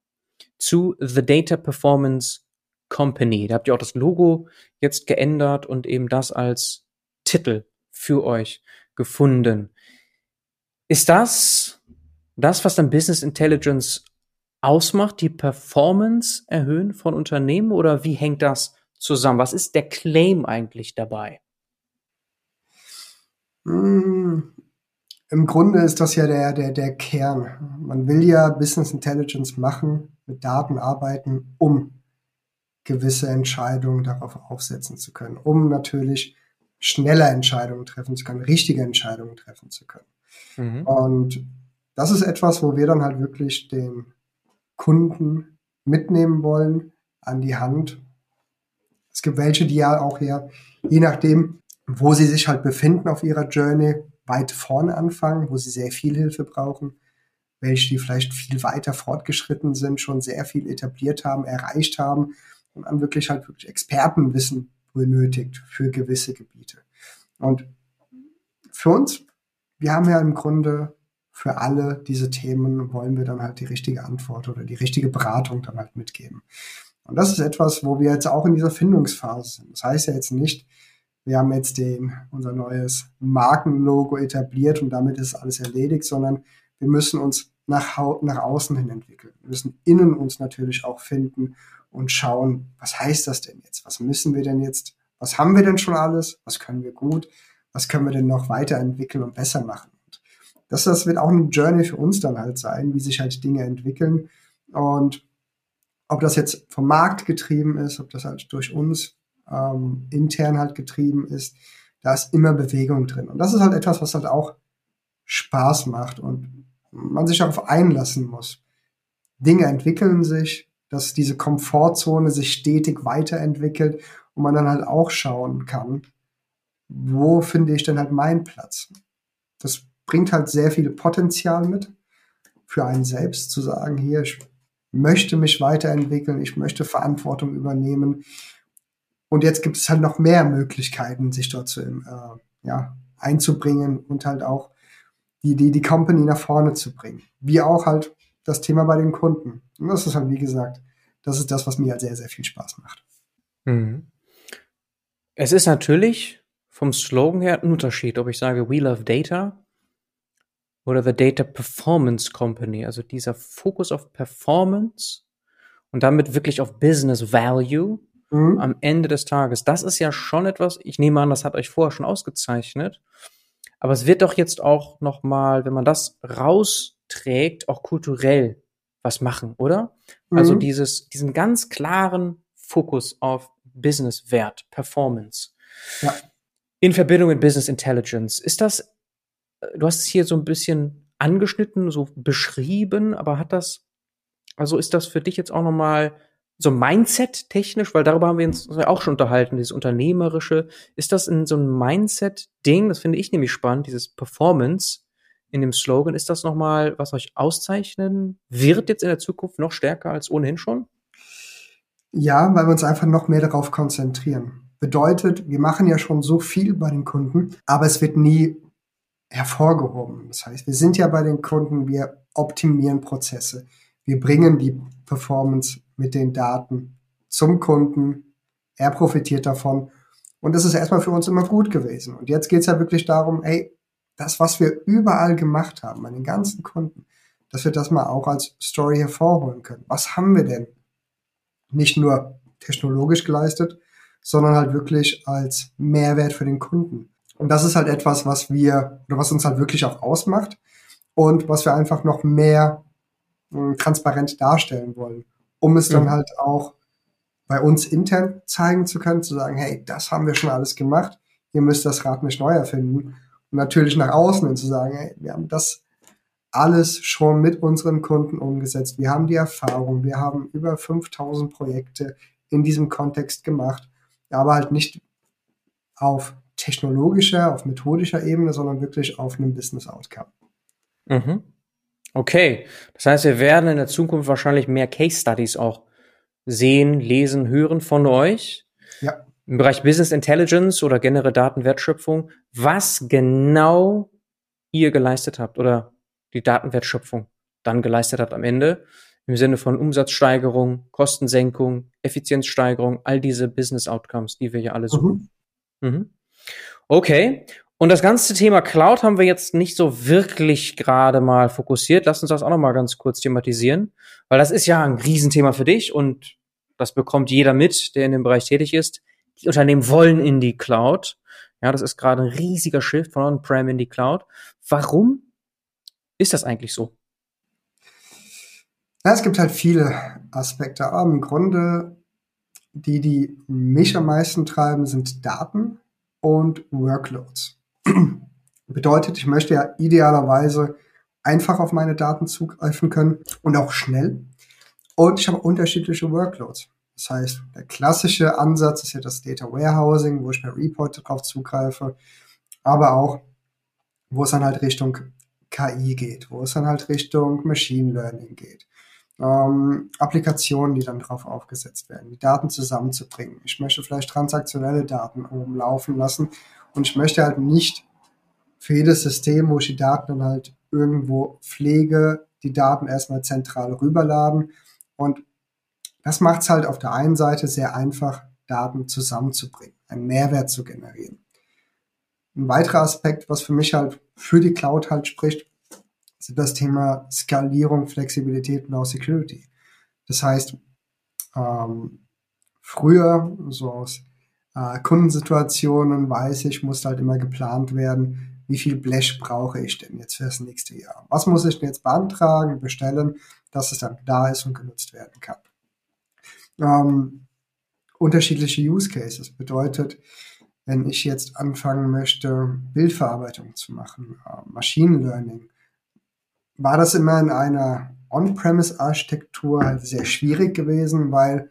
zu The Data Performance Company. Da habt ihr auch das Logo jetzt geändert und eben das als Titel für euch gefunden. Ist das das, was dann Business Intelligence ausmacht, die Performance erhöhen von Unternehmen oder wie hängt das zusammen? Was ist der Claim eigentlich dabei? Hm, Im Grunde ist das ja der, der, der Kern. Man will ja Business Intelligence machen, mit Daten arbeiten, um gewisse Entscheidungen darauf aufsetzen zu können, um natürlich schneller Entscheidungen treffen zu können, richtige Entscheidungen treffen zu können. Mhm. Und das ist etwas, wo wir dann halt wirklich den Kunden mitnehmen wollen an die Hand. Es gibt welche, die ja auch ja, je nachdem, wo sie sich halt befinden auf ihrer Journey, weit vorne anfangen, wo sie sehr viel Hilfe brauchen. welche die vielleicht viel weiter fortgeschritten sind, schon sehr viel etabliert haben, erreicht haben und dann wirklich halt wirklich Expertenwissen benötigt für gewisse Gebiete. Und für uns, wir haben ja im Grunde für alle diese Themen wollen wir dann halt die richtige Antwort oder die richtige Beratung dann halt mitgeben. Und das ist etwas, wo wir jetzt auch in dieser Findungsphase sind. Das heißt ja jetzt nicht, wir haben jetzt den, unser neues Markenlogo etabliert und damit ist alles erledigt, sondern wir müssen uns nach, nach außen hin entwickeln. Wir müssen innen uns natürlich auch finden und schauen, was heißt das denn jetzt? Was müssen wir denn jetzt? Was haben wir denn schon alles? Was können wir gut? Was können wir denn noch weiterentwickeln und besser machen? Das, das wird auch eine Journey für uns dann halt sein, wie sich halt Dinge entwickeln. Und ob das jetzt vom Markt getrieben ist, ob das halt durch uns ähm, intern halt getrieben ist, da ist immer Bewegung drin. Und das ist halt etwas, was halt auch Spaß macht und man sich darauf einlassen muss. Dinge entwickeln sich, dass diese Komfortzone sich stetig weiterentwickelt und man dann halt auch schauen kann, wo finde ich denn halt meinen Platz. Das bringt halt sehr viel Potenzial mit für einen selbst zu sagen, hier, ich möchte mich weiterentwickeln, ich möchte Verantwortung übernehmen. Und jetzt gibt es halt noch mehr Möglichkeiten, sich dort zu, äh, ja, einzubringen und halt auch die, die, die Company nach vorne zu bringen. Wie auch halt das Thema bei den Kunden. Und das ist halt, wie gesagt, das ist das, was mir halt sehr, sehr viel Spaß macht. Mhm. Es ist natürlich vom Slogan her ein Unterschied, ob ich sage We Love Data oder The Data Performance Company, also dieser Fokus auf Performance und damit wirklich auf Business Value mhm. am Ende des Tages. Das ist ja schon etwas, ich nehme an, das hat euch vorher schon ausgezeichnet, aber es wird doch jetzt auch noch mal, wenn man das rausträgt, auch kulturell was machen, oder? Also mhm. Also dieses, diesen ganz klaren Fokus auf Business Wert, Performance. Ja. In Verbindung mit Business Intelligence. Ist das du hast es hier so ein bisschen angeschnitten, so beschrieben, aber hat das, also ist das für dich jetzt auch nochmal so Mindset-technisch, weil darüber haben wir uns auch schon unterhalten, dieses Unternehmerische. Ist das in so ein Mindset-Ding, das finde ich nämlich spannend, dieses Performance in dem Slogan, ist das nochmal, was euch auszeichnen wird jetzt in der Zukunft noch stärker als ohnehin schon? Ja, weil wir uns einfach noch mehr darauf konzentrieren. Bedeutet, wir machen ja schon so viel bei den Kunden, aber es wird nie hervorgehoben. Das heißt, wir sind ja bei den Kunden, wir optimieren Prozesse. Wir bringen die Performance mit den Daten zum Kunden. Er profitiert davon. Und das ist erstmal für uns immer gut gewesen. Und jetzt geht es ja wirklich darum, ey, das, was wir überall gemacht haben, bei den ganzen Kunden, dass wir das mal auch als Story hervorholen können. Was haben wir denn nicht nur technologisch geleistet, sondern halt wirklich als Mehrwert für den Kunden? Und das ist halt etwas, was wir oder was uns halt wirklich auch ausmacht und was wir einfach noch mehr äh, transparent darstellen wollen, um es mhm. dann halt auch bei uns intern zeigen zu können, zu sagen, hey, das haben wir schon alles gemacht, ihr müsst das Rad nicht neu erfinden. Und natürlich nach außen hin zu sagen, hey, wir haben das alles schon mit unseren Kunden umgesetzt. Wir haben die Erfahrung, wir haben über 5000 Projekte in diesem Kontext gemacht, aber halt nicht auf technologischer, auf methodischer Ebene, sondern wirklich auf einem Business Outcome. Mhm. Okay, das heißt, wir werden in der Zukunft wahrscheinlich mehr Case Studies auch sehen, lesen, hören von euch. Ja. Im Bereich Business Intelligence oder generelle Datenwertschöpfung, was genau ihr geleistet habt oder die Datenwertschöpfung dann geleistet habt am Ende im Sinne von Umsatzsteigerung, Kostensenkung, Effizienzsteigerung, all diese Business Outcomes, die wir ja alle suchen. Mhm. Mhm. Okay. Und das ganze Thema Cloud haben wir jetzt nicht so wirklich gerade mal fokussiert. Lass uns das auch noch mal ganz kurz thematisieren, weil das ist ja ein Riesenthema für dich und das bekommt jeder mit, der in dem Bereich tätig ist. Die Unternehmen wollen in die Cloud. Ja, das ist gerade ein riesiger Shift von On-Prem in die Cloud. Warum ist das eigentlich so? Ja, es gibt halt viele Aspekte, aber im Grunde die, die mich am meisten treiben, sind Daten und Workloads. Bedeutet, ich möchte ja idealerweise einfach auf meine Daten zugreifen können und auch schnell. Und ich habe unterschiedliche Workloads. Das heißt, der klassische Ansatz ist ja das Data Warehousing, wo ich per Report drauf zugreife, aber auch, wo es dann halt Richtung KI geht, wo es dann halt Richtung Machine Learning geht. Ähm, Applikationen, die dann drauf aufgesetzt werden, die Daten zusammenzubringen. Ich möchte vielleicht transaktionelle Daten oben laufen lassen und ich möchte halt nicht für jedes System, wo ich die Daten dann halt irgendwo pflege, die Daten erstmal zentral rüberladen. Und das macht es halt auf der einen Seite sehr einfach, Daten zusammenzubringen, einen Mehrwert zu generieren. Ein weiterer Aspekt, was für mich halt für die Cloud halt spricht, ist das Thema Skalierung, Flexibilität und auch Security. Das heißt, ähm, früher, so aus äh, Kundensituationen, weiß ich, musste halt immer geplant werden, wie viel Blech brauche ich denn jetzt für das nächste Jahr? Was muss ich denn jetzt beantragen, bestellen, dass es dann da ist und genutzt werden kann? Ähm, unterschiedliche Use Cases bedeutet, wenn ich jetzt anfangen möchte, Bildverarbeitung zu machen, äh, Machine Learning, war das immer in einer On-Premise-Architektur halt sehr schwierig gewesen, weil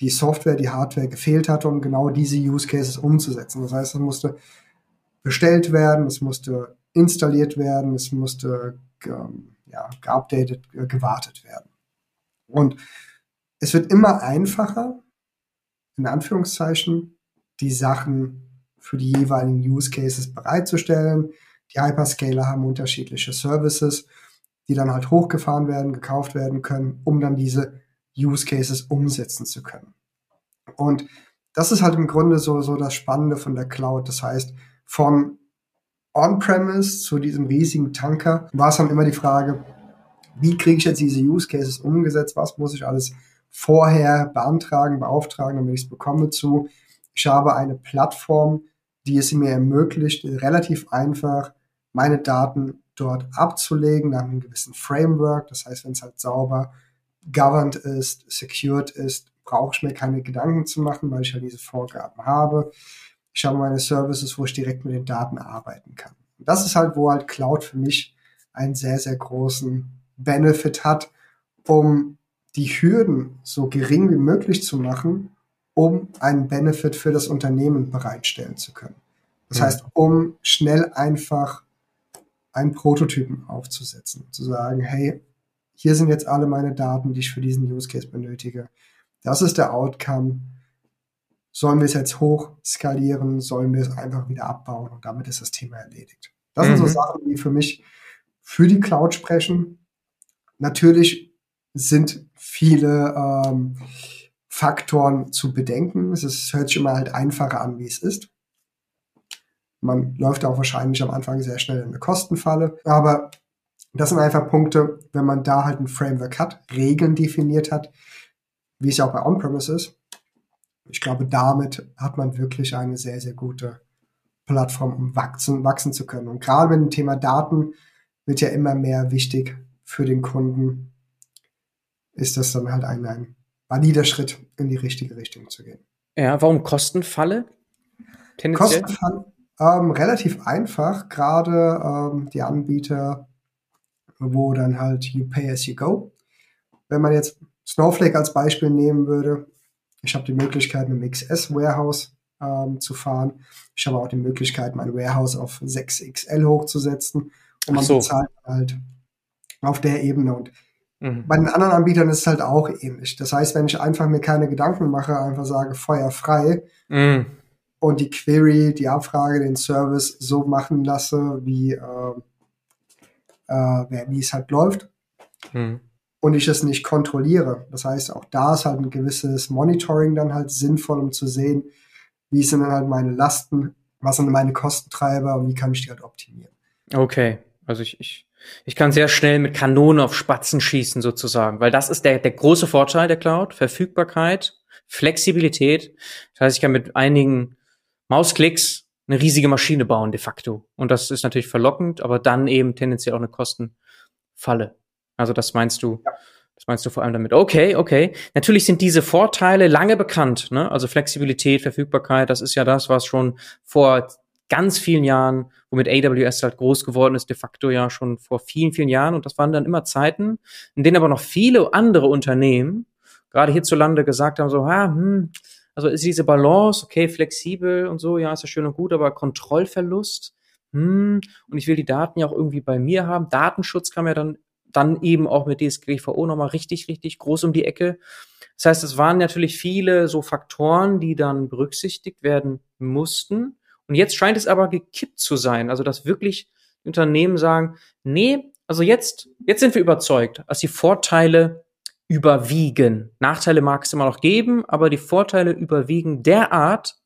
die Software, die Hardware gefehlt hatte, um genau diese Use Cases umzusetzen. Das heißt, es musste bestellt werden, es musste installiert werden, es musste ähm, ja, geupdatet, äh, gewartet werden. Und es wird immer einfacher, in Anführungszeichen, die Sachen für die jeweiligen Use Cases bereitzustellen. Die Hyperscaler haben unterschiedliche Services, die dann halt hochgefahren werden, gekauft werden können, um dann diese Use Cases umsetzen zu können. Und das ist halt im Grunde so, so das Spannende von der Cloud. Das heißt, von On-Premise zu diesem riesigen Tanker war es dann immer die Frage, wie kriege ich jetzt diese Use Cases umgesetzt? Was muss ich alles vorher beantragen, beauftragen, damit ich es bekomme zu? Ich habe eine Plattform, die es mir ermöglicht, relativ einfach meine Daten dort abzulegen nach einem gewissen Framework. Das heißt, wenn es halt sauber governed ist, secured ist, brauche ich mir keine Gedanken zu machen, weil ich ja diese Vorgaben habe. Ich habe meine Services, wo ich direkt mit den Daten arbeiten kann. Und das ist halt, wo halt Cloud für mich einen sehr, sehr großen Benefit hat, um die Hürden so gering wie möglich zu machen, um einen Benefit für das Unternehmen bereitstellen zu können. Das ja. heißt, um schnell einfach einen Prototypen aufzusetzen, zu sagen, hey, hier sind jetzt alle meine Daten, die ich für diesen Use Case benötige. Das ist der Outcome. Sollen wir es jetzt hoch skalieren? Sollen wir es einfach wieder abbauen? Und damit ist das Thema erledigt. Das mhm. sind so mhm. Sachen, die für mich für die Cloud sprechen. Natürlich sind viele ähm, Faktoren zu bedenken. Es ist, hört sich immer halt einfacher an, wie es ist. Man läuft auch wahrscheinlich am Anfang sehr schnell in eine Kostenfalle. Aber das sind einfach Punkte, wenn man da halt ein Framework hat, Regeln definiert hat, wie es ja auch bei On-Premise ist. Ich glaube, damit hat man wirklich eine sehr, sehr gute Plattform, um wachsen, wachsen zu können. Und gerade mit dem Thema Daten wird ja immer mehr wichtig für den Kunden, ist das dann halt ein, ein valider Schritt in die richtige Richtung zu gehen. Ja, warum Kostenfalle? Tendenziell? Kostenfalle, ähm, relativ einfach. Gerade ähm, die Anbieter wo dann halt you pay as you go. Wenn man jetzt Snowflake als Beispiel nehmen würde, ich habe die Möglichkeit, mit dem XS-Warehouse ähm, zu fahren. Ich habe auch die Möglichkeit, mein Warehouse auf 6XL hochzusetzen und man so. bezahlt halt auf der Ebene. Und mhm. bei den anderen Anbietern ist es halt auch ähnlich. Das heißt, wenn ich einfach mir keine Gedanken mache, einfach sage, Feuer frei mhm. Und die Query, die Abfrage, den Service so machen lasse, wie äh, äh, wie es halt läuft. Hm. Und ich es nicht kontrolliere. Das heißt, auch da ist halt ein gewisses Monitoring dann halt sinnvoll, um zu sehen, wie sind dann halt meine Lasten, was sind meine Kostentreiber und wie kann ich die halt optimieren. Okay, also ich, ich, ich kann sehr schnell mit Kanonen auf Spatzen schießen sozusagen, weil das ist der, der große Vorteil der Cloud, Verfügbarkeit, Flexibilität. Das heißt, ich kann mit einigen Mausklicks eine riesige Maschine bauen de facto. Und das ist natürlich verlockend, aber dann eben tendenziell auch eine Kostenfalle. Also das meinst du, ja. das meinst du vor allem damit. Okay, okay. Natürlich sind diese Vorteile lange bekannt. Ne? Also Flexibilität, Verfügbarkeit, das ist ja das, was schon vor ganz vielen Jahren, womit AWS halt groß geworden ist, de facto ja schon vor vielen, vielen Jahren. Und das waren dann immer Zeiten, in denen aber noch viele andere Unternehmen, gerade hierzulande, gesagt haben, so, ah, hm, also ist diese Balance, okay, flexibel und so, ja, ist ja schön und gut, aber Kontrollverlust, hm, und ich will die Daten ja auch irgendwie bei mir haben. Datenschutz kam ja dann, dann eben auch mit DSGVO nochmal richtig, richtig groß um die Ecke. Das heißt, es waren natürlich viele so Faktoren, die dann berücksichtigt werden mussten. Und jetzt scheint es aber gekippt zu sein. Also, dass wirklich Unternehmen sagen, nee, also jetzt, jetzt sind wir überzeugt, dass die Vorteile überwiegen. Nachteile mag es immer noch geben, aber die Vorteile überwiegen derart,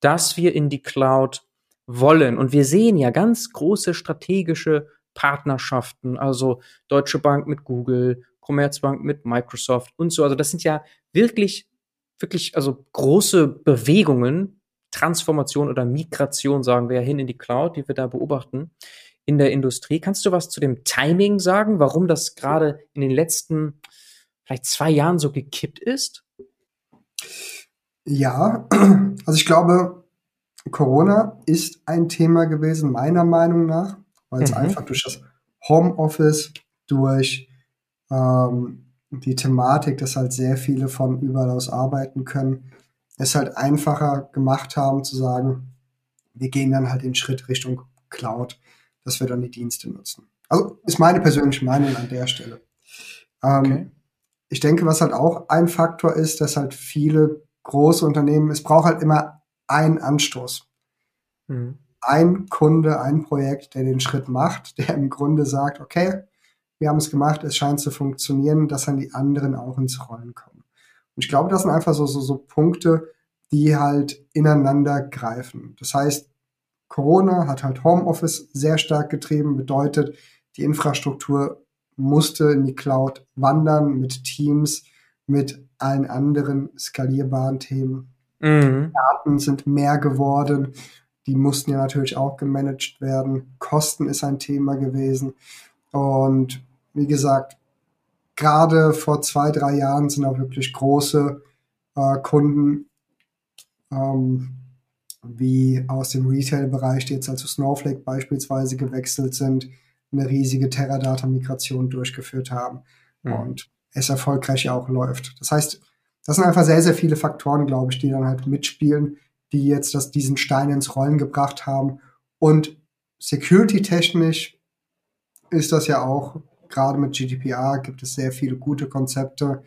dass wir in die Cloud wollen. Und wir sehen ja ganz große strategische Partnerschaften, also Deutsche Bank mit Google, Commerzbank mit Microsoft und so. Also das sind ja wirklich, wirklich, also große Bewegungen, Transformation oder Migration, sagen wir ja, hin in die Cloud, die wir da beobachten in der Industrie. Kannst du was zu dem Timing sagen, warum das gerade in den letzten vielleicht zwei Jahren so gekippt ist? Ja, also ich glaube, Corona ist ein Thema gewesen, meiner Meinung nach, weil es mhm. einfach durch das Homeoffice, durch ähm, die Thematik, dass halt sehr viele von überall aus arbeiten können, es halt einfacher gemacht haben zu sagen, wir gehen dann halt den Schritt Richtung Cloud, dass wir dann die Dienste nutzen. Also ist meine persönliche Meinung an der Stelle. Ähm, okay. Ich denke, was halt auch ein Faktor ist, dass halt viele große Unternehmen, es braucht halt immer einen Anstoß. Mhm. Ein Kunde, ein Projekt, der den Schritt macht, der im Grunde sagt, okay, wir haben es gemacht, es scheint zu funktionieren, dass dann die anderen auch ins Rollen kommen. Und ich glaube, das sind einfach so, so, so Punkte, die halt ineinander greifen. Das heißt, Corona hat halt Homeoffice sehr stark getrieben, bedeutet, die Infrastruktur musste in die Cloud wandern mit Teams, mit allen anderen skalierbaren Themen. Mhm. Daten sind mehr geworden. Die mussten ja natürlich auch gemanagt werden. Kosten ist ein Thema gewesen. Und wie gesagt, gerade vor zwei, drei Jahren sind auch wirklich große äh, Kunden ähm, wie aus dem Retail-Bereich, die jetzt also Snowflake beispielsweise gewechselt sind, eine riesige Teradata-Migration durchgeführt haben mhm. und es erfolgreich auch läuft. Das heißt, das sind einfach sehr, sehr viele Faktoren, glaube ich, die dann halt mitspielen, die jetzt das, diesen Stein ins Rollen gebracht haben. Und security-technisch ist das ja auch gerade mit GDPR gibt es sehr viele gute Konzepte,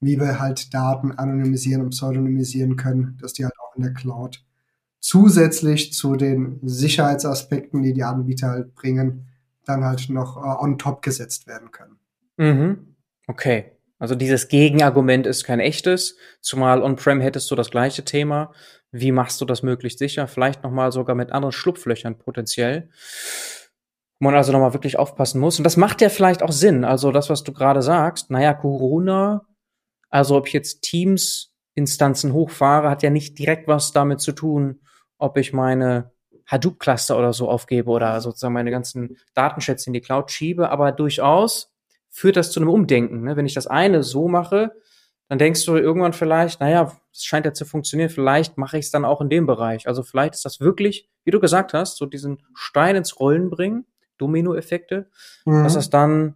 wie wir halt Daten anonymisieren und pseudonymisieren können, dass die halt auch in der Cloud zusätzlich zu den Sicherheitsaspekten, die die Anbieter halt bringen, dann halt noch uh, on top gesetzt werden können. Mhm. Okay. Also dieses Gegenargument ist kein echtes, zumal on-prem hättest du das gleiche Thema. Wie machst du das möglichst sicher? Vielleicht nochmal sogar mit anderen Schlupflöchern potenziell wo man also nochmal wirklich aufpassen muss. Und das macht ja vielleicht auch Sinn. Also das, was du gerade sagst, naja, Corona, also ob ich jetzt Teams-Instanzen hochfahre, hat ja nicht direkt was damit zu tun, ob ich meine Hadoop-Cluster oder so aufgebe oder sozusagen meine ganzen Datenschätze in die Cloud schiebe, aber durchaus führt das zu einem Umdenken. Ne? Wenn ich das eine so mache, dann denkst du irgendwann vielleicht, naja, es scheint ja zu funktionieren, vielleicht mache ich es dann auch in dem Bereich. Also vielleicht ist das wirklich, wie du gesagt hast, so diesen Stein ins Rollen bringen Dominoeffekte, mhm. dass das dann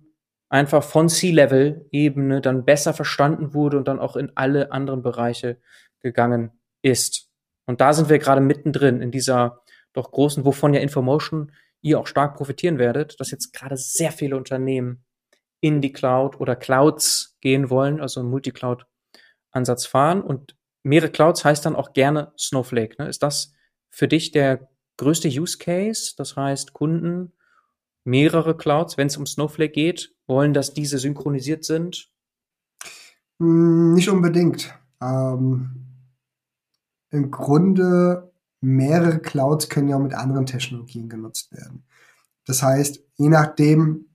einfach von C-Level-Ebene dann besser verstanden wurde und dann auch in alle anderen Bereiche gegangen ist. Und da sind wir gerade mittendrin in dieser doch großen, wovon ja Infomotion ihr auch stark profitieren werdet, dass jetzt gerade sehr viele Unternehmen in die Cloud oder Clouds gehen wollen, also einen Multicloud-Ansatz fahren. Und mehrere Clouds heißt dann auch gerne Snowflake. Ne? Ist das für dich der größte Use Case? Das heißt, Kunden mehrere Clouds, wenn es um Snowflake geht, wollen, dass diese synchronisiert sind? Hm, nicht unbedingt. Ähm, Im Grunde mehrere Clouds können ja auch mit anderen Technologien genutzt werden. Das heißt, je nachdem,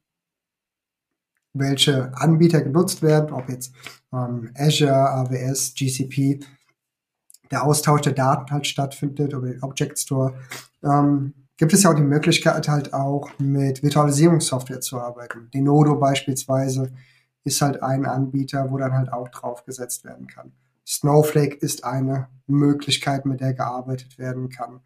welche Anbieter genutzt werden, ob jetzt ähm, Azure, AWS, GCP, der Austausch der Daten halt stattfindet über den Object Store, ähm, gibt es ja auch die Möglichkeit, halt auch mit Virtualisierungssoftware zu arbeiten. Denodo beispielsweise ist halt ein Anbieter, wo dann halt auch draufgesetzt werden kann. Snowflake ist eine Möglichkeit, mit der gearbeitet werden kann.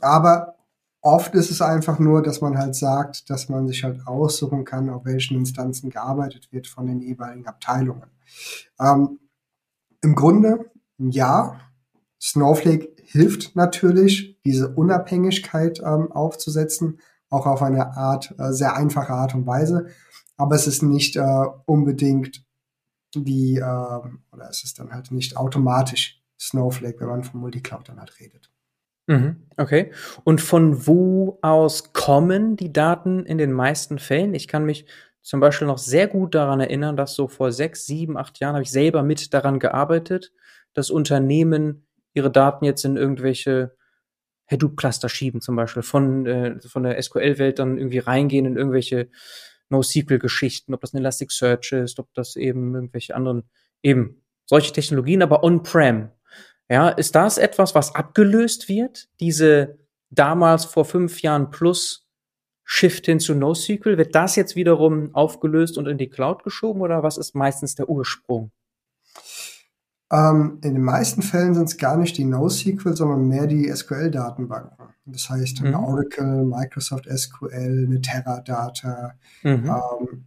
Aber oft ist es einfach nur, dass man halt sagt, dass man sich halt aussuchen kann, auf welchen Instanzen gearbeitet wird von den jeweiligen Abteilungen. Ähm, Im Grunde, ja, Snowflake hilft natürlich, diese Unabhängigkeit ähm, aufzusetzen, auch auf eine Art, äh, sehr einfache Art und Weise. Aber es ist nicht äh, unbedingt wie, äh, oder es ist dann halt nicht automatisch Snowflake, wenn man von Multicloud dann halt redet. Mhm, okay. Und von wo aus kommen die Daten in den meisten Fällen? Ich kann mich zum Beispiel noch sehr gut daran erinnern, dass so vor sechs, sieben, acht Jahren habe ich selber mit daran gearbeitet, dass Unternehmen ihre Daten jetzt in irgendwelche Hadoop-Cluster schieben, zum Beispiel von, äh, von der SQL-Welt dann irgendwie reingehen in irgendwelche NoSQL-Geschichten, ob das ein Elasticsearch ist, ob das eben irgendwelche anderen, eben solche Technologien, aber on-prem. Ja, ist das etwas, was abgelöst wird? Diese damals vor fünf Jahren plus Shift hin zu NoSQL, wird das jetzt wiederum aufgelöst und in die Cloud geschoben oder was ist meistens der Ursprung? Ähm, in den meisten Fällen sind es gar nicht die NoSQL, sondern mehr die SQL-Datenbanken. Das heißt, mhm. Oracle, Microsoft SQL, eine Teradata, mhm. ähm,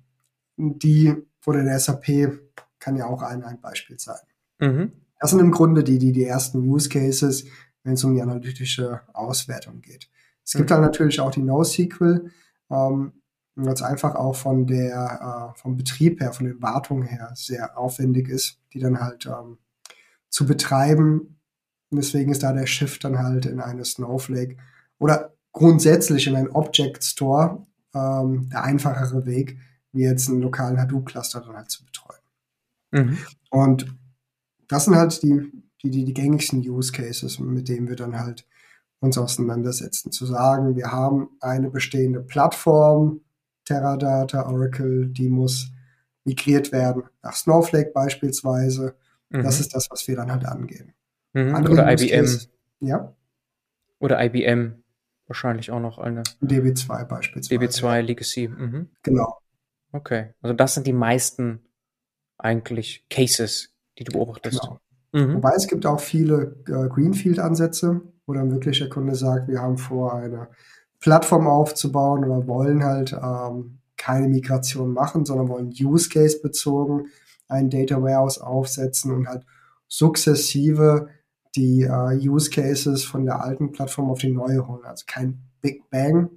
die oder der SAP kann ja auch ein, ein Beispiel sein. Mhm. Das sind im Grunde die, die, die ersten Use Cases, wenn es um die analytische Auswertung geht. Es gibt mhm. dann natürlich auch die NoSQL, ähm, was einfach auch von der, äh, vom Betrieb her, von den Wartungen her sehr aufwendig ist, die dann halt ähm, zu betreiben. Und deswegen ist da der Shift dann halt in eine Snowflake oder grundsätzlich in einen Object Store ähm, der einfachere Weg, wie jetzt einen lokalen Hadoop-Cluster dann halt zu betreuen. Mhm. Und das sind halt die, die, die, die gängigsten Use Cases, mit denen wir dann halt uns auseinandersetzen. Zu sagen, wir haben eine bestehende Plattform, Teradata, Oracle, die muss migriert werden nach Snowflake beispielsweise. Mhm. Das ist das, was wir dann halt angehen. Mhm. Oder IBM. Case, ja. Oder IBM wahrscheinlich auch noch eine. DB2 beispielsweise. DB2 Legacy. Mhm. Genau. Okay. Also das sind die meisten eigentlich Cases, die du beobachtest. Genau. Mhm. Wobei es gibt auch viele äh, Greenfield-Ansätze, wo dann wirklich der Kunde sagt, wir haben vor, eine Plattform aufzubauen oder wollen halt ähm, keine Migration machen, sondern wollen Use Case bezogen ein Data Warehouse aufsetzen und halt sukzessive die äh, Use Cases von der alten Plattform auf die neue holen. Also kein Big Bang,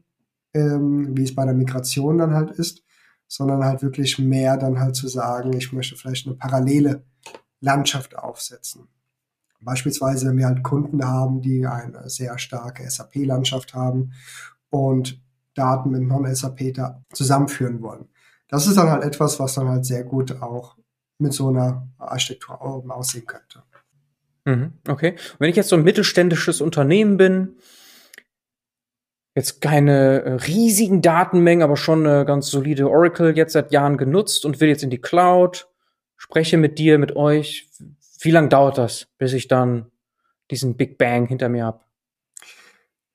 ähm, wie es bei der Migration dann halt ist, sondern halt wirklich mehr dann halt zu sagen, ich möchte vielleicht eine parallele Landschaft aufsetzen. Beispielsweise, wenn wir halt Kunden haben, die eine sehr starke SAP-Landschaft haben und Daten mit Non-SAP da zusammenführen wollen. Das ist dann halt etwas, was dann halt sehr gut auch mit so einer Architektur aussehen könnte. Mhm, okay. Und wenn ich jetzt so ein mittelständisches Unternehmen bin, jetzt keine äh, riesigen Datenmengen, aber schon eine ganz solide Oracle jetzt seit Jahren genutzt und will jetzt in die Cloud, spreche mit dir, mit euch. Wie lange dauert das, bis ich dann diesen Big Bang hinter mir habe?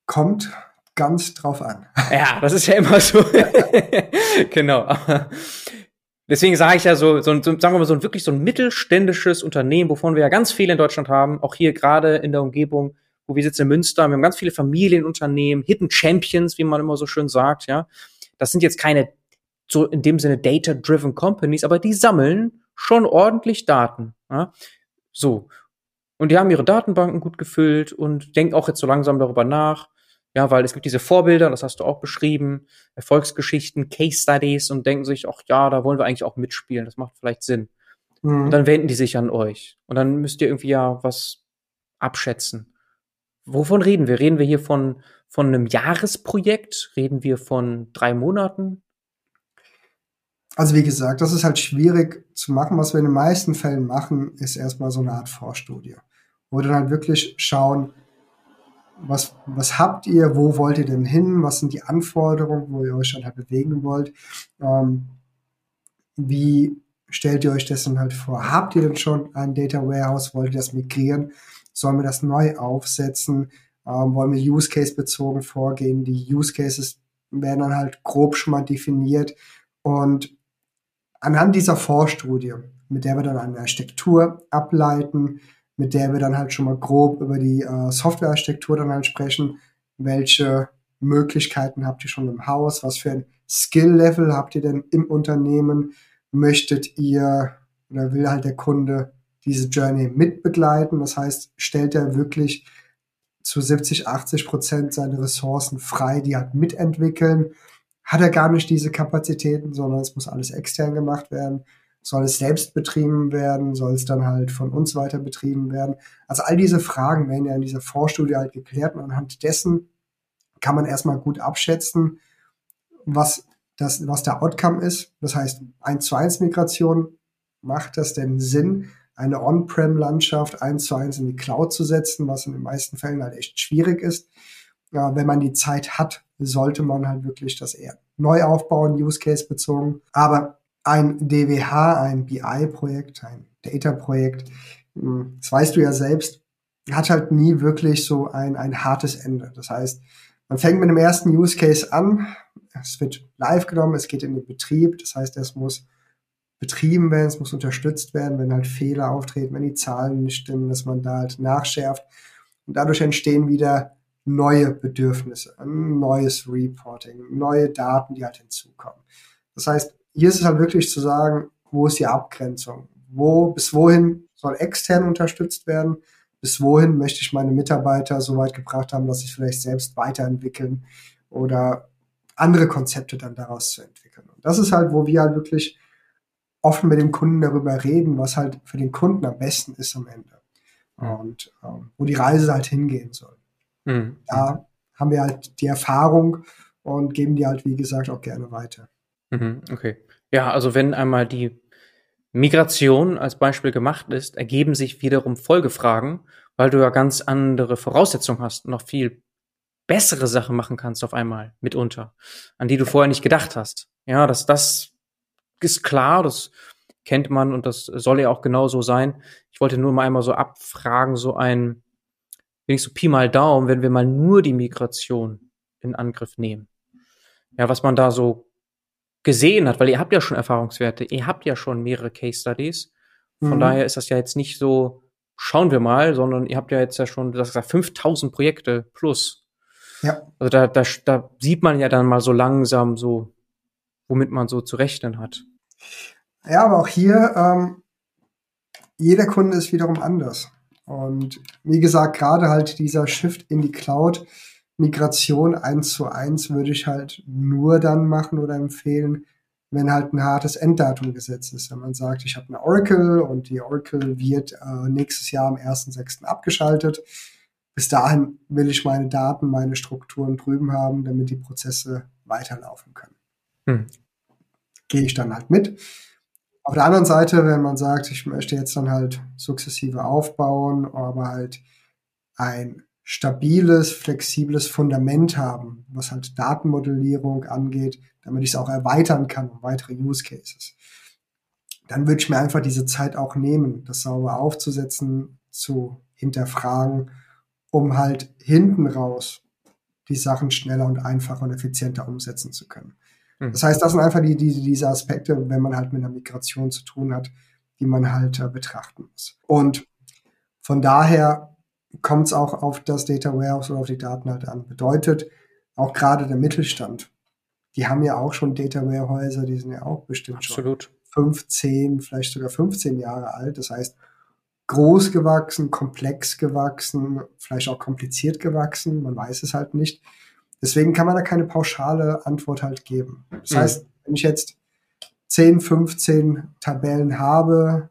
Kommt ganz drauf an. Ja, das ist ja immer so. genau. Deswegen sage ich ja so, so, so, sagen wir mal, so ein wirklich so ein mittelständisches Unternehmen, wovon wir ja ganz viele in Deutschland haben, auch hier gerade in der Umgebung, wo wir sitzen in Münster, wir haben ganz viele Familienunternehmen, Hidden Champions, wie man immer so schön sagt, ja. Das sind jetzt keine so in dem Sinne data-driven Companies, aber die sammeln schon ordentlich Daten. Ja? So. Und die haben ihre Datenbanken gut gefüllt und denken auch jetzt so langsam darüber nach, ja, weil es gibt diese Vorbilder, das hast du auch beschrieben, Erfolgsgeschichten, Case Studies und denken sich, ach ja, da wollen wir eigentlich auch mitspielen, das macht vielleicht Sinn. Mhm. Und dann wenden die sich an euch. Und dann müsst ihr irgendwie ja was abschätzen. Wovon reden wir? Reden wir hier von, von einem Jahresprojekt? Reden wir von drei Monaten? Also wie gesagt, das ist halt schwierig zu machen. Was wir in den meisten Fällen machen, ist erstmal so eine Art Vorstudie. Wo wir dann halt wirklich schauen, was, was habt ihr, wo wollt ihr denn hin, was sind die Anforderungen, wo ihr euch dann halt bewegen wollt, ähm, wie stellt ihr euch das dann halt vor, habt ihr denn schon ein Data Warehouse, wollt ihr das migrieren, sollen wir das neu aufsetzen, ähm, wollen wir Use Case bezogen vorgehen, die Use Cases werden dann halt grob schon mal definiert. Und anhand dieser Vorstudie, mit der wir dann eine Architektur ableiten, mit der wir dann halt schon mal grob über die äh, Softwarearchitektur dann halt sprechen. Welche Möglichkeiten habt ihr schon im Haus? Was für ein Skill-Level habt ihr denn im Unternehmen? Möchtet ihr oder will halt der Kunde diese Journey mitbegleiten. Das heißt, stellt er wirklich zu 70, 80 Prozent seine Ressourcen frei, die halt mitentwickeln. Hat er gar nicht diese Kapazitäten, sondern es muss alles extern gemacht werden. Soll es selbst betrieben werden? Soll es dann halt von uns weiter betrieben werden? Also all diese Fragen werden ja in dieser Vorstudie halt geklärt und anhand dessen kann man erstmal gut abschätzen, was das, was der Outcome ist. Das heißt, 1 zu 1 Migration, macht das denn Sinn, eine On-Prem-Landschaft 1 zu 1 in die Cloud zu setzen, was in den meisten Fällen halt echt schwierig ist. Ja, wenn man die Zeit hat, sollte man halt wirklich das eher neu aufbauen, Use Case bezogen. Aber ein DWH, ein BI-Projekt, ein Data-Projekt, hm, das weißt du ja selbst, hat halt nie wirklich so ein, ein hartes Ende. Das heißt, man fängt mit dem ersten Use Case an, es wird live genommen, es geht in den Betrieb, das heißt, es muss betrieben werden, es muss unterstützt werden, wenn halt Fehler auftreten, wenn die Zahlen nicht stimmen, dass man da halt nachschärft. Und dadurch entstehen wieder neue Bedürfnisse, ein neues Reporting, neue Daten, die halt hinzukommen. Das heißt, hier ist es halt wirklich zu sagen, wo ist die Abgrenzung? Wo, bis wohin soll extern unterstützt werden? Bis wohin möchte ich meine Mitarbeiter so weit gebracht haben, dass sie vielleicht selbst weiterentwickeln oder andere Konzepte dann daraus zu entwickeln? Und das ist halt, wo wir halt wirklich offen mit dem Kunden darüber reden, was halt für den Kunden am besten ist am Ende. Und ähm, wo die Reise halt hingehen soll. Mhm. Da haben wir halt die Erfahrung und geben die halt, wie gesagt, auch gerne weiter. Mhm, okay. Ja, also wenn einmal die Migration als Beispiel gemacht ist, ergeben sich wiederum Folgefragen, weil du ja ganz andere Voraussetzungen hast und noch viel bessere Sachen machen kannst auf einmal mitunter, an die du vorher nicht gedacht hast. Ja, dass das ist klar, das kennt man und das soll ja auch genau so sein. Ich wollte nur mal einmal so abfragen, so ein wenn so Pi mal Daumen, wenn wir mal nur die Migration in Angriff nehmen. Ja, was man da so gesehen hat, weil ihr habt ja schon Erfahrungswerte, ihr habt ja schon mehrere Case Studies. Von mhm. daher ist das ja jetzt nicht so, schauen wir mal, sondern ihr habt ja jetzt ja schon, das ist 5000 Projekte plus. Ja. Also da, da, da sieht man ja dann mal so langsam so, womit man so zu rechnen hat. Ja, aber auch hier, ähm, jeder Kunde ist wiederum anders. Und wie gesagt, gerade halt dieser Shift in die Cloud, Migration eins zu eins würde ich halt nur dann machen oder empfehlen, wenn halt ein hartes Enddatum gesetzt ist. Wenn man sagt, ich habe eine Oracle und die Oracle wird äh, nächstes Jahr am 1.6. abgeschaltet. Bis dahin will ich meine Daten, meine Strukturen drüben haben, damit die Prozesse weiterlaufen können. Hm. Gehe ich dann halt mit. Auf der anderen Seite, wenn man sagt, ich möchte jetzt dann halt sukzessive aufbauen, aber halt ein stabiles, flexibles Fundament haben, was halt Datenmodellierung angeht, damit ich es auch erweitern kann um weitere Use Cases. Dann würde ich mir einfach diese Zeit auch nehmen, das sauber aufzusetzen, zu hinterfragen, um halt hinten raus die Sachen schneller und einfacher und effizienter umsetzen zu können. Mhm. Das heißt, das sind einfach die, die, diese Aspekte, wenn man halt mit einer Migration zu tun hat, die man halt äh, betrachten muss. Und von daher kommt es auch auf das Data Warehouse oder auf die Daten halt an. Bedeutet, auch gerade der Mittelstand, die haben ja auch schon Data Warehäuser, die sind ja auch bestimmt Absolut. schon 15, vielleicht sogar 15 Jahre alt. Das heißt, groß gewachsen, komplex gewachsen, vielleicht auch kompliziert gewachsen, man weiß es halt nicht. Deswegen kann man da keine pauschale Antwort halt geben. Das mhm. heißt, wenn ich jetzt 10, 15 Tabellen habe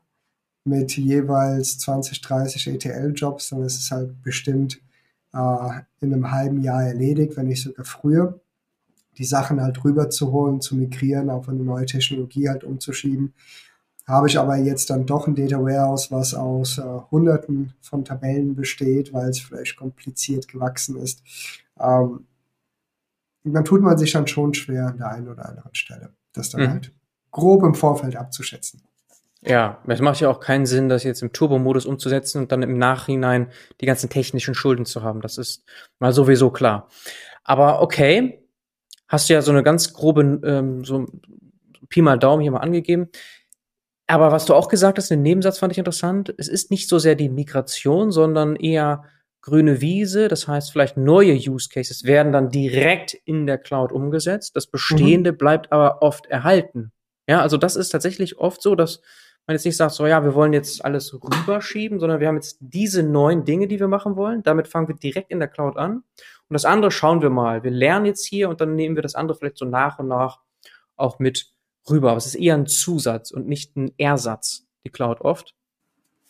mit jeweils 20, 30 ETL-Jobs, dann ist es halt bestimmt äh, in einem halben Jahr erledigt, wenn nicht sogar früher, die Sachen halt rüberzuholen, zu migrieren, auf eine neue Technologie halt umzuschieben. Habe ich aber jetzt dann doch ein Data Warehouse, was aus äh, Hunderten von Tabellen besteht, weil es vielleicht kompliziert gewachsen ist, ähm, dann tut man sich dann schon schwer an der einen oder anderen Stelle, das dann mhm. halt grob im Vorfeld abzuschätzen. Ja, es macht ja auch keinen Sinn, das jetzt im Turbo-Modus umzusetzen und dann im Nachhinein die ganzen technischen Schulden zu haben. Das ist mal sowieso klar. Aber okay, hast du ja so eine ganz grobe, ähm, so Pi mal Daumen hier mal angegeben. Aber was du auch gesagt hast, den Nebensatz fand ich interessant. Es ist nicht so sehr die Migration, sondern eher grüne Wiese, das heißt vielleicht neue Use Cases werden dann direkt in der Cloud umgesetzt. Das Bestehende mhm. bleibt aber oft erhalten. Ja, also das ist tatsächlich oft so, dass man jetzt nicht sagt, so ja, wir wollen jetzt alles rüberschieben, sondern wir haben jetzt diese neuen Dinge, die wir machen wollen. Damit fangen wir direkt in der Cloud an. Und das andere schauen wir mal. Wir lernen jetzt hier und dann nehmen wir das andere vielleicht so nach und nach auch mit rüber. Aber es ist eher ein Zusatz und nicht ein Ersatz, die Cloud oft.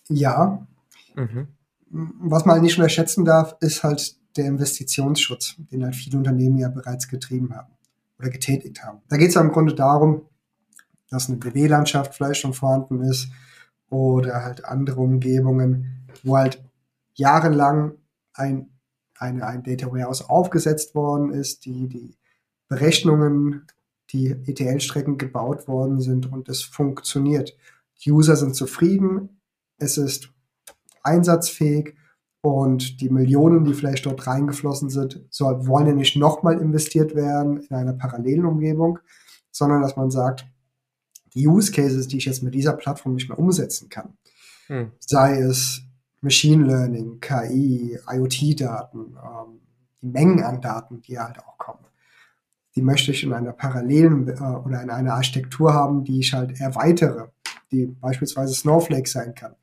Ja. Mhm. Was man nicht unterschätzen darf, ist halt der Investitionsschutz, den halt viele Unternehmen ja bereits getrieben haben oder getätigt haben. Da geht es ja im Grunde darum, dass eine BW-Landschaft vielleicht schon vorhanden ist oder halt andere Umgebungen, wo halt jahrelang ein, eine, ein Data Warehouse aufgesetzt worden ist, die, die Berechnungen, die ETL-Strecken gebaut worden sind und es funktioniert. Die User sind zufrieden, es ist einsatzfähig und die Millionen, die vielleicht dort reingeflossen sind, soll, wollen ja nicht nochmal investiert werden in einer parallelen Umgebung, sondern dass man sagt, Use Cases, die ich jetzt mit dieser Plattform nicht mehr umsetzen kann, hm. sei es Machine Learning, KI, IoT-Daten, ähm, die Mengen an Daten, die halt auch kommen, die möchte ich in einer parallelen äh, oder in einer Architektur haben, die ich halt erweitere, die beispielsweise Snowflake sein kann,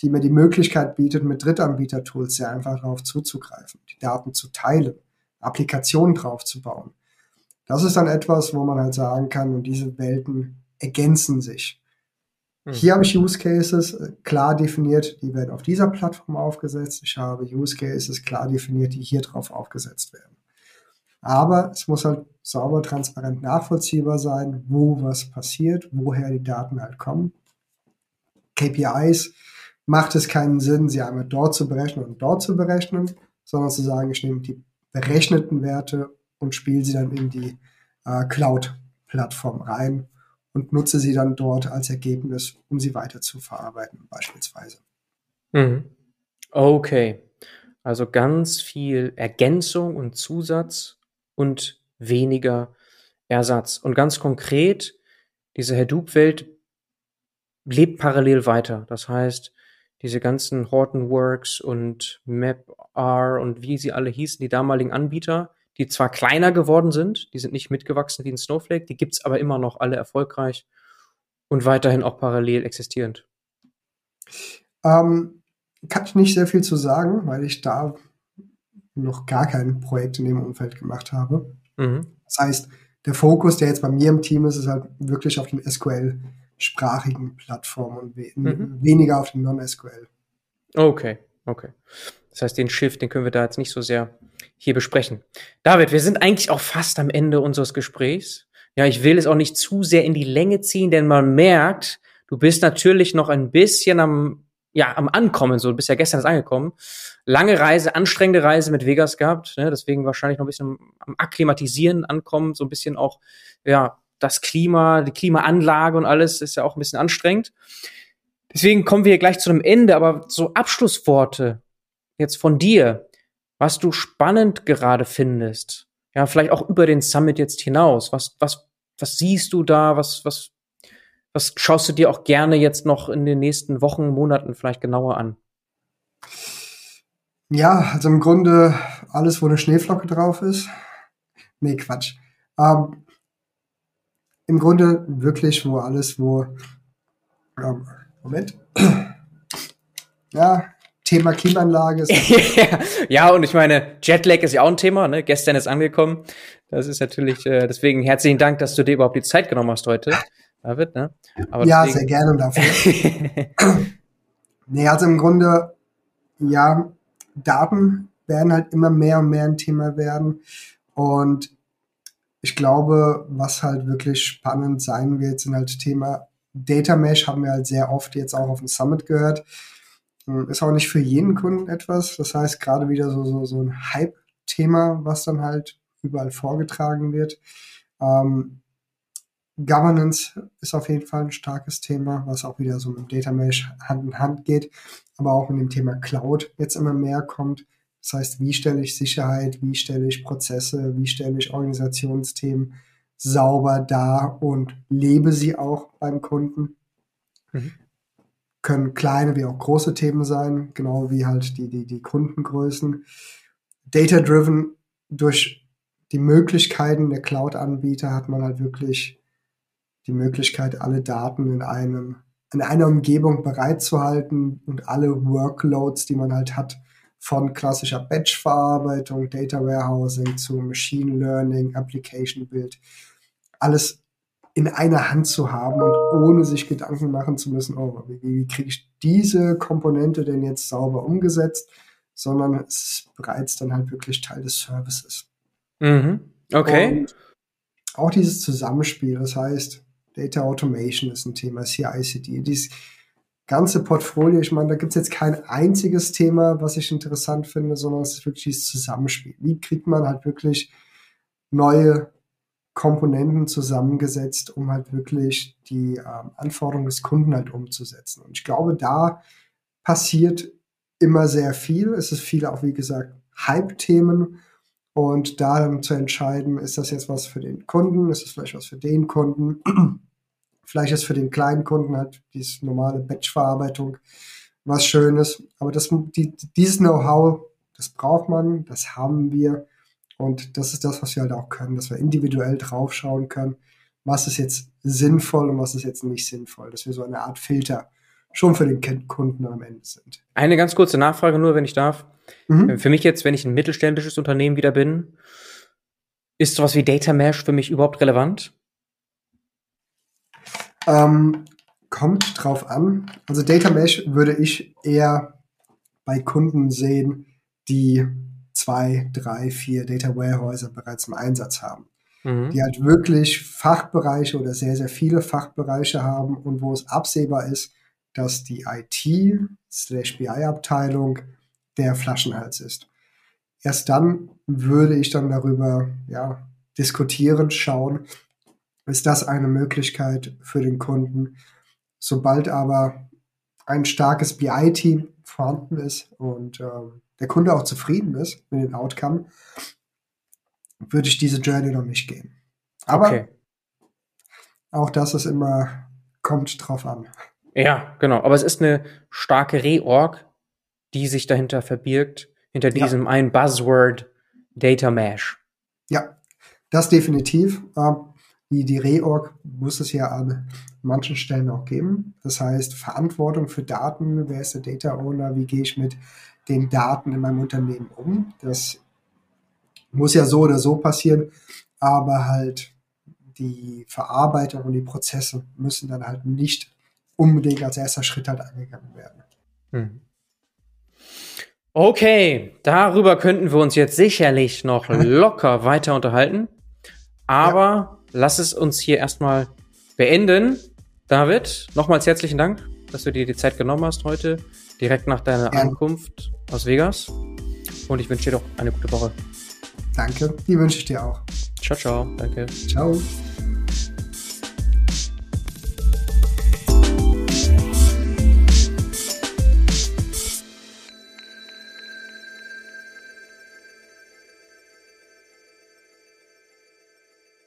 die mir die Möglichkeit bietet, mit Drittanbieter-Tools sehr einfach darauf zuzugreifen, die Daten zu teilen, Applikationen drauf zu bauen. Das ist dann etwas, wo man halt sagen kann, und diese Welten ergänzen sich. Hm. Hier habe ich Use Cases äh, klar definiert, die werden auf dieser Plattform aufgesetzt. Ich habe Use Cases klar definiert, die hier drauf aufgesetzt werden. Aber es muss halt sauber, transparent, nachvollziehbar sein, wo was passiert, woher die Daten halt kommen. KPIs macht es keinen Sinn, sie einmal dort zu berechnen und dort zu berechnen, sondern zu sagen, ich nehme die berechneten Werte und spiele sie dann in die äh, Cloud-Plattform rein und nutze sie dann dort als Ergebnis, um sie weiter zu verarbeiten, beispielsweise. Mhm. Okay. Also ganz viel Ergänzung und Zusatz und weniger Ersatz. Und ganz konkret, diese Hadoop-Welt lebt parallel weiter. Das heißt, diese ganzen Hortonworks und MapR und wie sie alle hießen, die damaligen Anbieter, die zwar kleiner geworden sind, die sind nicht mitgewachsen wie ein Snowflake, die gibt's aber immer noch alle erfolgreich und weiterhin auch parallel existierend. Ähm, kann ich nicht sehr viel zu sagen, weil ich da noch gar kein Projekt in dem Umfeld gemacht habe. Mhm. Das heißt, der Fokus, der jetzt bei mir im Team ist, ist halt wirklich auf den SQL-sprachigen Plattformen und we mhm. weniger auf den Non-SQL. Okay, okay. Das heißt, den Shift, den können wir da jetzt nicht so sehr hier besprechen. David, wir sind eigentlich auch fast am Ende unseres Gesprächs. Ja, ich will es auch nicht zu sehr in die Länge ziehen, denn man merkt, du bist natürlich noch ein bisschen am, ja, am Ankommen, so, du bist ja gestern erst angekommen. Lange Reise, anstrengende Reise mit Vegas gehabt, ne, deswegen wahrscheinlich noch ein bisschen am Akklimatisieren ankommen, so ein bisschen auch, ja, das Klima, die Klimaanlage und alles ist ja auch ein bisschen anstrengend. Deswegen kommen wir gleich zu einem Ende, aber so Abschlussworte jetzt von dir, was du spannend gerade findest. Ja, vielleicht auch über den Summit jetzt hinaus. Was, was, was siehst du da? Was, was, was schaust du dir auch gerne jetzt noch in den nächsten Wochen, Monaten vielleicht genauer an? Ja, also im Grunde alles, wo eine Schneeflocke drauf ist. Nee, Quatsch. Ähm, Im Grunde wirklich, wo alles, wo. Ähm, Moment. ja, Thema Klimaanlage. ja, und ich meine, Jetlag ist ja auch ein Thema, ne? Gestern ist angekommen. Das ist natürlich, äh, deswegen herzlichen Dank, dass du dir überhaupt die Zeit genommen hast heute, David, ne? Aber ja, deswegen... sehr gerne dafür. nee, also im Grunde, ja, Daten werden halt immer mehr und mehr ein Thema werden. Und ich glaube, was halt wirklich spannend sein wird, sind halt Thema Data Mesh, haben wir halt sehr oft jetzt auch auf dem Summit gehört. Hm, ist auch nicht für jeden Kunden etwas. Das heißt, gerade wieder so, so, so ein Hype-Thema, was dann halt überall vorgetragen wird. Ähm, Governance ist auf jeden Fall ein starkes Thema, was auch wieder so mit Data Mesh Hand in Hand geht, aber auch mit dem Thema Cloud jetzt immer mehr kommt. Das heißt, wie stelle ich Sicherheit, wie stelle ich Prozesse, wie stelle ich Organisationsthemen sauber dar und lebe sie auch beim Kunden. Mhm können kleine wie auch große Themen sein, genau wie halt die, die, die Kundengrößen. Data-driven durch die Möglichkeiten der Cloud-Anbieter hat man halt wirklich die Möglichkeit, alle Daten in einem in einer Umgebung bereitzuhalten und alle Workloads, die man halt hat, von klassischer Batch-Verarbeitung, Data Warehousing zu Machine Learning, Application Build, alles in einer Hand zu haben und ohne sich Gedanken machen zu müssen, oh, wie, kriege ich diese Komponente denn jetzt sauber umgesetzt, sondern es ist bereits dann halt wirklich Teil des Services. Mhm. Okay. Und auch dieses Zusammenspiel, das heißt, Data Automation ist ein Thema, CI/CD, dieses ganze Portfolio, ich meine, da gibt es jetzt kein einziges Thema, was ich interessant finde, sondern es ist wirklich dieses Zusammenspiel. Wie kriegt man halt wirklich neue Komponenten zusammengesetzt, um halt wirklich die ähm, Anforderungen des Kunden halt umzusetzen. Und ich glaube, da passiert immer sehr viel. Es ist viel auch, wie gesagt, Hype-Themen. Und da dann zu entscheiden, ist das jetzt was für den Kunden, ist es vielleicht was für den Kunden, vielleicht ist für den kleinen Kunden halt diese normale Batch-Verarbeitung was Schönes. Aber das, die, dieses Know-how, das braucht man, das haben wir. Und das ist das, was wir halt auch können, dass wir individuell draufschauen können, was ist jetzt sinnvoll und was ist jetzt nicht sinnvoll. Dass wir so eine Art Filter schon für den Kunden am Ende sind. Eine ganz kurze Nachfrage nur, wenn ich darf. Mhm. Für mich jetzt, wenn ich ein mittelständisches Unternehmen wieder bin, ist sowas wie Data Mesh für mich überhaupt relevant? Ähm, kommt drauf an. Also Data Mesh würde ich eher bei Kunden sehen, die zwei, drei, vier Data Warehäuser bereits im Einsatz haben. Mhm. Die halt wirklich Fachbereiche oder sehr, sehr viele Fachbereiche haben und wo es absehbar ist, dass die IT-BI-Abteilung der Flaschenhals ist. Erst dann würde ich dann darüber ja, diskutieren, schauen, ist das eine Möglichkeit für den Kunden. Sobald aber ein starkes BI-Team vorhanden ist und ähm, der Kunde auch zufrieden ist mit dem Outcome, würde ich diese Journey noch nicht gehen. Aber okay. auch das ist immer, kommt drauf an. Ja, genau. Aber es ist eine starke Reorg, die sich dahinter verbirgt, hinter diesem ja. einen Buzzword Data Mesh. Ja, das definitiv. Ähm, die, die Reorg muss es ja an manchen Stellen auch geben. Das heißt, Verantwortung für Daten, wer ist der Data Owner, wie gehe ich mit den Daten in meinem Unternehmen um. Das muss ja so oder so passieren, aber halt die Verarbeitung und die Prozesse müssen dann halt nicht unbedingt als erster Schritt halt angegangen werden. Hm. Okay, darüber könnten wir uns jetzt sicherlich noch locker weiter unterhalten. Aber ja. lass es uns hier erstmal beenden. David, nochmals herzlichen Dank, dass du dir die Zeit genommen hast heute, direkt nach deiner ja. Ankunft aus Vegas. Und ich wünsche dir doch eine gute Woche. Danke, die wünsche ich dir auch. Ciao, ciao. Danke. Ciao.